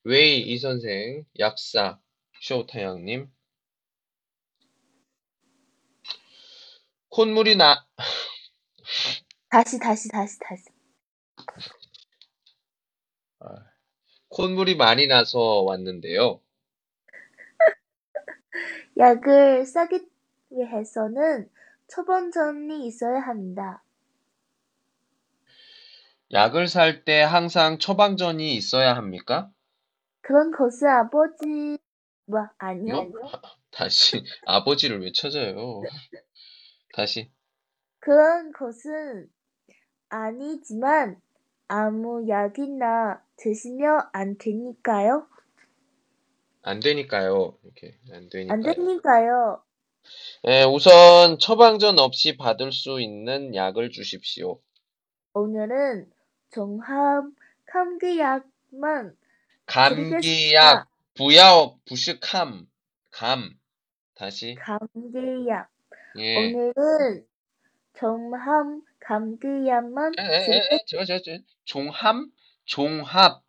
웨이 이 선생, 약사 쇼타양님. 콧물이 나, 다시, 다시, 다시, 다시. 콧물이 많이 나서 왔는데요. 약을 사기 위해서는 처방전이 있어야 합니다. 약을 살 때 항상 처방전이 있어야 합니까? 그런 것은 아버지, 뭐, 아니요. 뭐? 다시 아버지를 왜 찾아요? 다시 그런 것은 아니지만 아무 약이나 드시면 안 되니까요. 안 되니까요. 이렇게 안안 되니까요. 되니까요. 예, 우선 처방전 없이 받을 수 있는 약을 주십시오. 오늘은 종합 감기약만 감기약, 부야옥, 부식함, 감. 다시. 감기약. 예. 오늘은 종합 감기약만 에, 에, 에, 에, 저, 저, 저, 종합, 종합.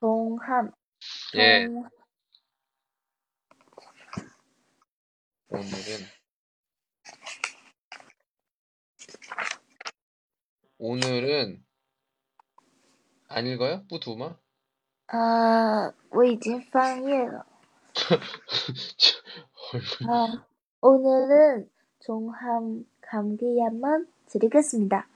종합. 예. 종- 오늘은 오늘은 안 읽어요? 뿌두마? 啊，我已经翻页了。 얼마- 아, 오늘은 종합 감기약만 드리겠습니다.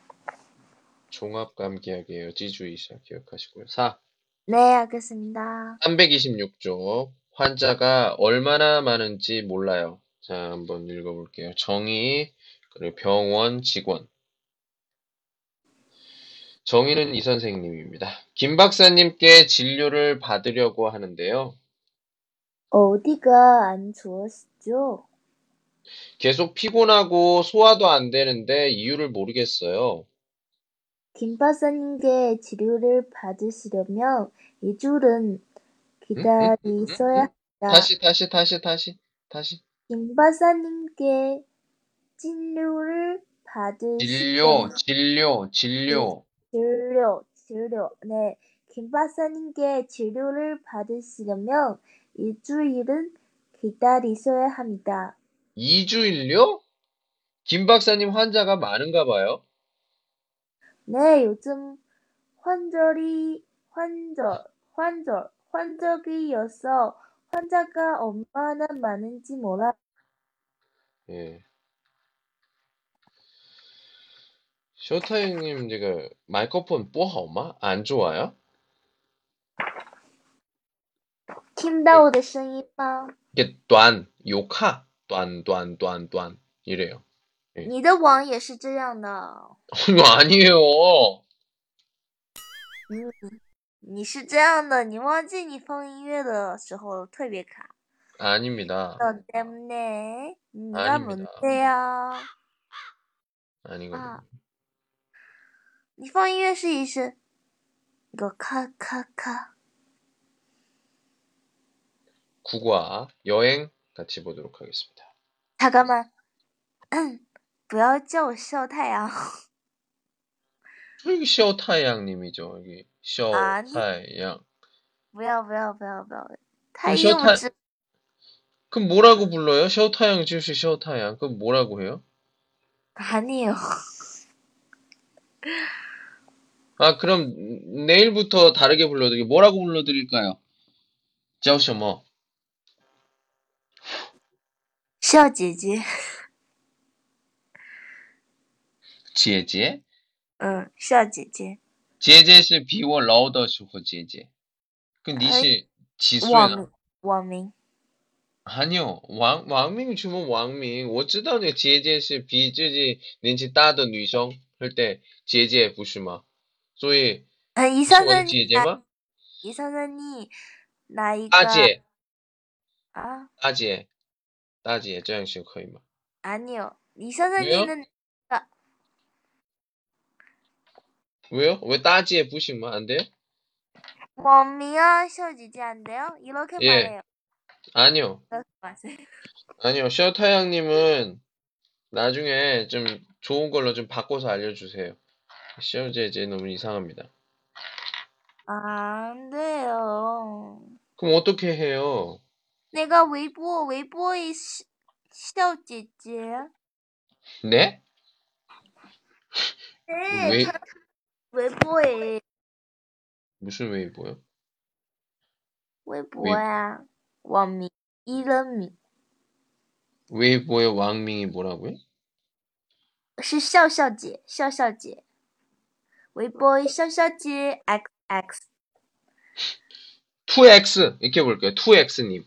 종합감기약이에요. 지주이샤 기억하시고요. 4. 네, 알겠습니다. 326쪽. 환자가 얼마나 많은지 몰라요. 자, 한번 읽어볼게요. 정의, 그리고 병원 직원. 정의는 이 선생님입니다. 김 박사님께 진료를 받으려고 하는데요. 어디가 안 좋으시죠? 계속 피곤하고 소화도 안 되는데 이유를 모르겠어요. 김 박사님께 치료를 받으시려면 2주는 기다리셔야 합니다. 다시, 다시, 다시, 다시, 다시. 김 박사님께 진료를 진료, 받으시려면 진료, 진료. 진료, 진료. 네, 김 박사님께 치료를 받으시려면 일주일은 기다리셔야 합니다. 2주일요? 김 박사님 환자가 많은가 봐요. 네, 요즘 환절이 환절, 환절, 환절기여서 환자가 얼마나 많은지 몰라. 예. 쇼타 형님, 这个 마이크폰 不好吗?안 좋아요? 听到我的声音吗？ 이게 短, 요카, 短,短,短,短 이래요. 你的网也是这样的。 이거 아니에요. 嗯， 你是这样的，你忘记你放音乐的时候特别卡。 아닙니다. 너 때문에 네가 아닙니다. 뭔데요? 아니거든요. 啊，你放音乐试一试。一个咔咔咔， 국화, 여행 같이 보도록 하겠습니다. 잠깐만，不要叫我笑太阳。 여기 쇼타양님이죠. 여기 아니. 쇼타양. 不要不要不要不要，太你说太幼稚。 그럼 뭐라고 불러요? 쇼타양 주시 쇼타양. 그럼 뭐라고 해요? 아니요. 아, 그럼 내일부터 다르게 불러드릴게요. 뭐라고 불러드릴까요? 叫什么?笑姐姐，姐姐?嗯，笑姐姐， 姐姐是比我老的时候姐姐. 그 니시 지수야. 网网名 아니요. 왕, 왕밍 주면 왕밍. 我知道那姐姐是比自己年纪大的女生할 때姐姐不是吗?所以嗯，一是我的三三你姐姐吗?一三三你哪一个？大姐,啊，大姐,大姐这样是可以吗?啊你有，一三三 왜요 왜요? 왜 따지에 부시면 안 돼요? 몸이요 쉬어지지 안 돼요? 이렇게 예. 말해요. 아니요. 아니요. 시어타양님은 나중에 좀 좋은 걸로 좀 바꿔서 알려주세요. 시어제제 너무 이상합니다. 안 돼요. 그럼 어떻게 해요? 내가 웨이보 웨이보에 셔제제. 네? 네. 왜? 她微波诶， 무슨 웨이보요? 微博微呀，网名一人名 웨이보의 왕밍이 뭐라고요? 是笑笑姐，笑笑姐。微博笑笑姐 X X， 2X 이렇게 볼게요. 2X님.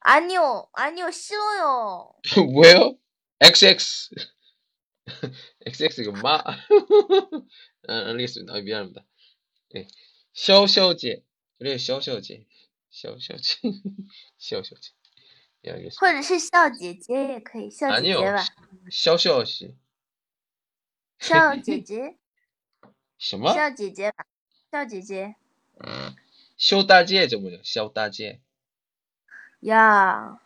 아니요, 아니요, 싫어요. 왜요? XX. XX 이거 마. 아, 알겠습니다. 아, 미안합니다. 예. 셔셔제. 그래요, 셔셔제. 셔셔제. 셔셔제. 예, 알겠습니다. 或者是笑姐姐也可以，笑姐 아니요. 姐吧， 셔셔씨. 笑姐姐，什么?笑姐姐吧，笑姐姐 쇼다제 저 뭐냐? 셔다제. 야,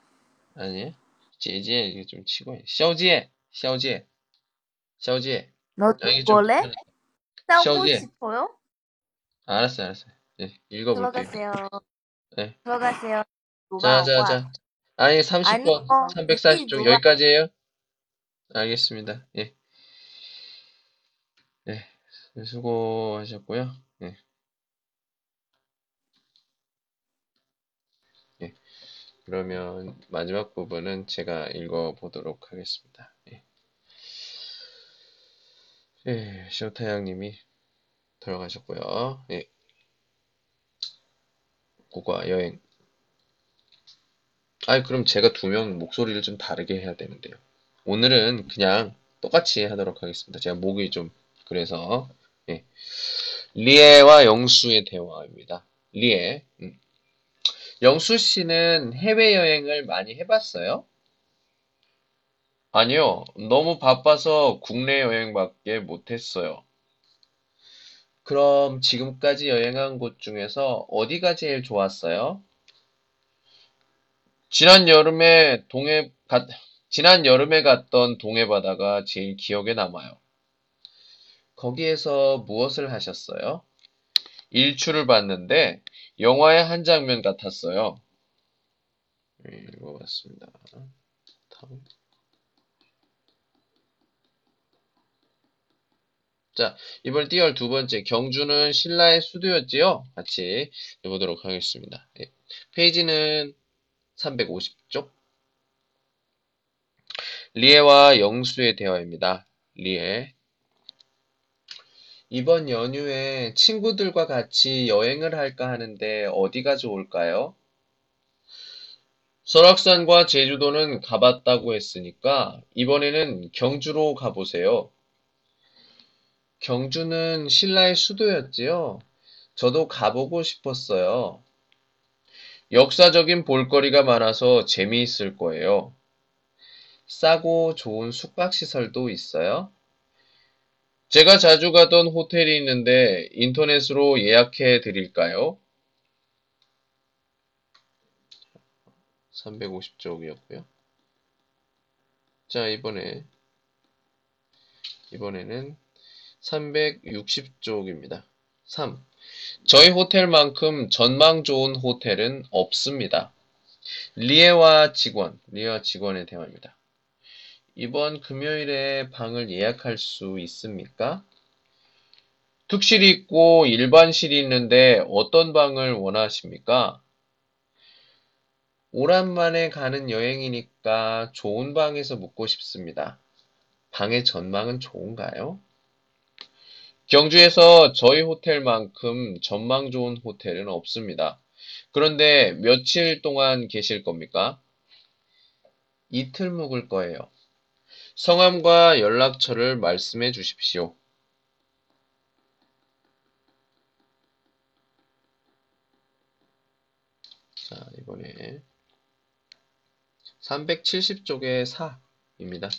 아니에요? 제제 이거 좀 치고 해. 셔제. 너 아, 볼래? 싸우고 셔제. 싶어요? 알았어, 알았어. 네, 읽어볼게요. 들어가세요. 네. 들어가세요. 자, 자, 와? 자. 아니, 30번, 아니요. 340쪽 누가- 여기까지예요? 알겠습니다. 예. 네, 수고하셨고요. 네. 예. 그러면 마지막 부분은 제가 읽어보도록 하겠습니다. 예. 예, 쇼타양님이 들어가셨고요. 예. 국가 여행. 아, 그럼 제가 두 명 목소리를 좀 다르게 해야 되는데요. 오늘은 그냥 똑같이 하도록 하겠습니다. 제가 목이 좀 그래서 예. 리에와 영수의 대화입니다. 리에. 음. 영수 씨는 해외 여행을 많이 해봤어요? 아니요. 너무 바빠서 국내 여행밖에 못했어요. 그럼 지금까지 여행한 곳 중에서 어디가 제일 좋았어요? 지난 여름에 동해, 가, 지난 여름에 갔던 동해 바다가 제일 기억에 남아요. 거기에서 무엇을 하셨어요? 일출을 봤는데 영화의 한 장면 같았어요. 네, 읽어봤습니다. 다음. 자, 이번 띄얼 두 번째 경주는 신라의 수도였지요? 같이 해보도록 하겠습니다. 예. 페이지는 350쪽. 리에와 영수의 대화입니다. 리에. 이번 연휴에 친구들과 같이 여행을 할까 하는데 어디가 좋을까요? 설악산과 제주도는 가봤다고 했으니까 이번에는 경주로 가보세요. 경주는 신라의 수도였지요. 저도 가보고 싶었어요. 역사적인 볼거리가 많아서 재미있을 거예요. 싸고 좋은 숙박시설도 있어요. 제가 자주 가던 호텔이 있는데 인터넷으로 예약해 드릴까요? 350쪽이었고요. 자, 이번에 이번에는 360쪽입니다. 3. 저희 호텔만큼 전망 좋은 호텔은 없습니다. 리에와 직원, 리에와 직원의 대화입니다. 이번 금요일에 방을 예약할 수 있습니까? 특실이 있고 일반실이 있는데 어떤 방을 원하십니까? 오랜만에 가는 여행이니까 좋은 방에서 묵고 싶습니다. 방의 전망은 좋은가요? 경주에서 저희 호텔만큼 전망 좋은 호텔은 없습니다. 그런데 며칠 동안 계실 겁니까? 이틀 묵을 거예요. 성함과 연락처를 말씀해 주십시오. 자, 이번에 370쪽의 4입니다.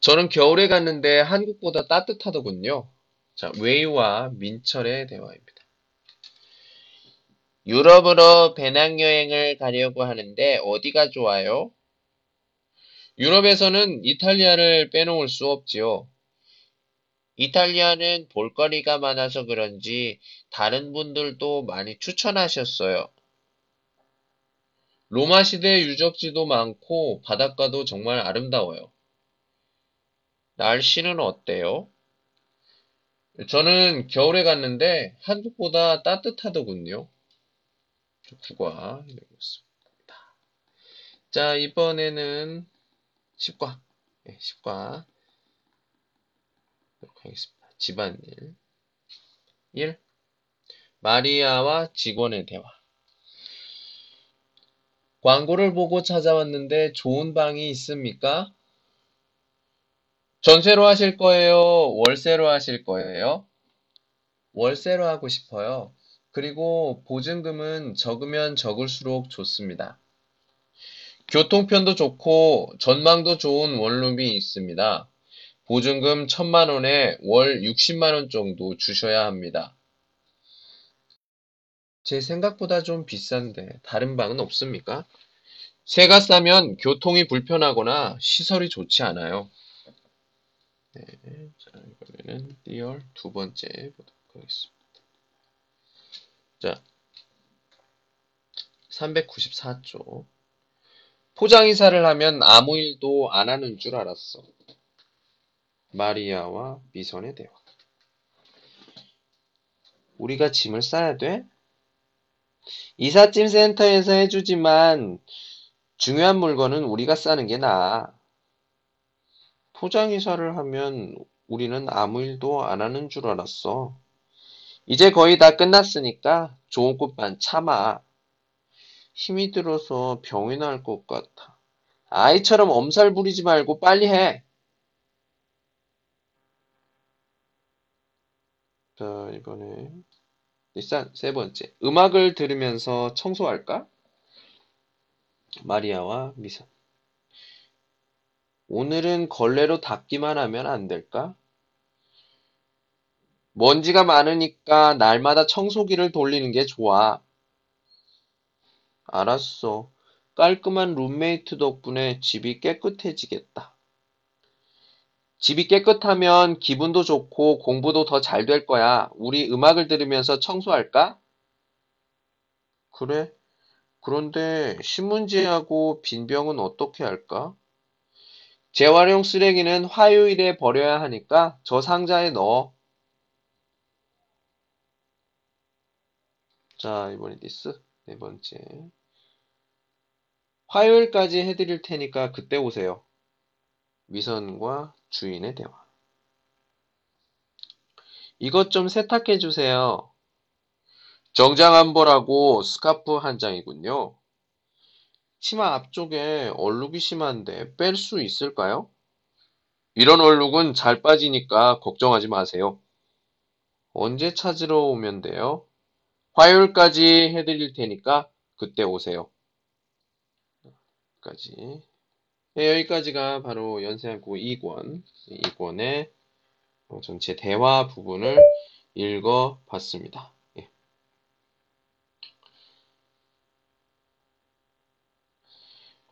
저는 겨울에 갔는데 한국보다 따뜻하더군요. 자, 웨이와 민철의 대화입니다. 유럽으로 배낭여행을 가려고 하는데 어디가 좋아요? 유럽에서는 이탈리아를 빼놓을 수 없지요. 이탈리아는 볼거리가 많아서 그런지 다른 분들도 많이 추천하셨어요. 로마 시대 유적지도 많고 바닷가도 정말 아름다워요. 날씨는 어때요? 저는 겨울에 갔는데 한국보다 따뜻하더군요. 국어 읽었습니다. 자, 이번에는 10과. 네, 10과. 하겠습니다. 집안일. 1. 마리아와 직원의 대화. 광고를 보고 찾아왔는데 좋은 방이 있습니까? 전세로 하실 거예요? 월세로 하실 거예요? 월세로 하고 싶어요. 그리고 보증금은 적으면 적을수록 좋습니다. 교통편도 좋고 전망도 좋은 원룸이 있습니다. 보증금 1000만 원에 월 60만 원 정도 주셔야 합니다. 제 생각보다 좀 비싼데 다른 방은 없습니까? 세가 싸면 교통이 불편하거나 시설이 좋지 않아요. 네, 자, 이번에는 第二 두 번째 보도록 하겠습니다. 자, 394쪽. 포장 이사를 하면 아무 일도 안 하는 줄 알았어. 마리아와 미선의 대화. 우리가 짐을 싸야 돼? 이삿짐 센터에서 해주지만 중요한 물건은 우리가 싸는 게 나아. 포장이사를 하면 우리는 아무 일도 안 하는 줄 알았어. 이제 거의 다 끝났으니까 좋은 꽃만 참아. 힘이 들어서 병이 날 것 같아. 아이처럼 엄살 부리지 말고 빨리 해. 자, 이번에 일단 세 번째. 음악을 들으면서 청소할까? 마리아와 미사. 오늘은 걸레로 닦기만 하면 안 될까? 먼지가 많으니까 날마다 청소기를 돌리는 게 좋아. 알았어. 깔끔한 룸메이트 덕분에 집이 깨끗해지겠다. 집이 깨끗하면 기분도 좋고 공부도 더 잘 될 거야. 우리 음악을 들으면서 청소할까? 그래. 그런데 신문지하고 빈병은 어떻게 할까? 재활용 쓰레기는 화요일에 버려야 하니까 저 상자에 넣어. 자, 이번에 第四. 네 번째. 화요일까지 해드릴 테니까 그때 오세요. 위선과 주인의 대화. 이것 좀 세탁해 주세요. 정장 한 벌하고 스카프 한 장이군요. 치마 앞쪽에 얼룩이 심한데 뺄 수 있을까요? 이런 얼룩은 잘 빠지니까 걱정하지 마세요. 언제 찾으러 오면 돼요? 화요일까지 해드릴 테니까 그때 오세요. 까지. 네, 여기까지가 바로 연세한고 2권, 2권의 전체 대화 부분을 읽어 봤습니다. 예.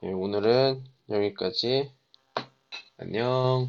예, 오늘은 여기까지. 안녕.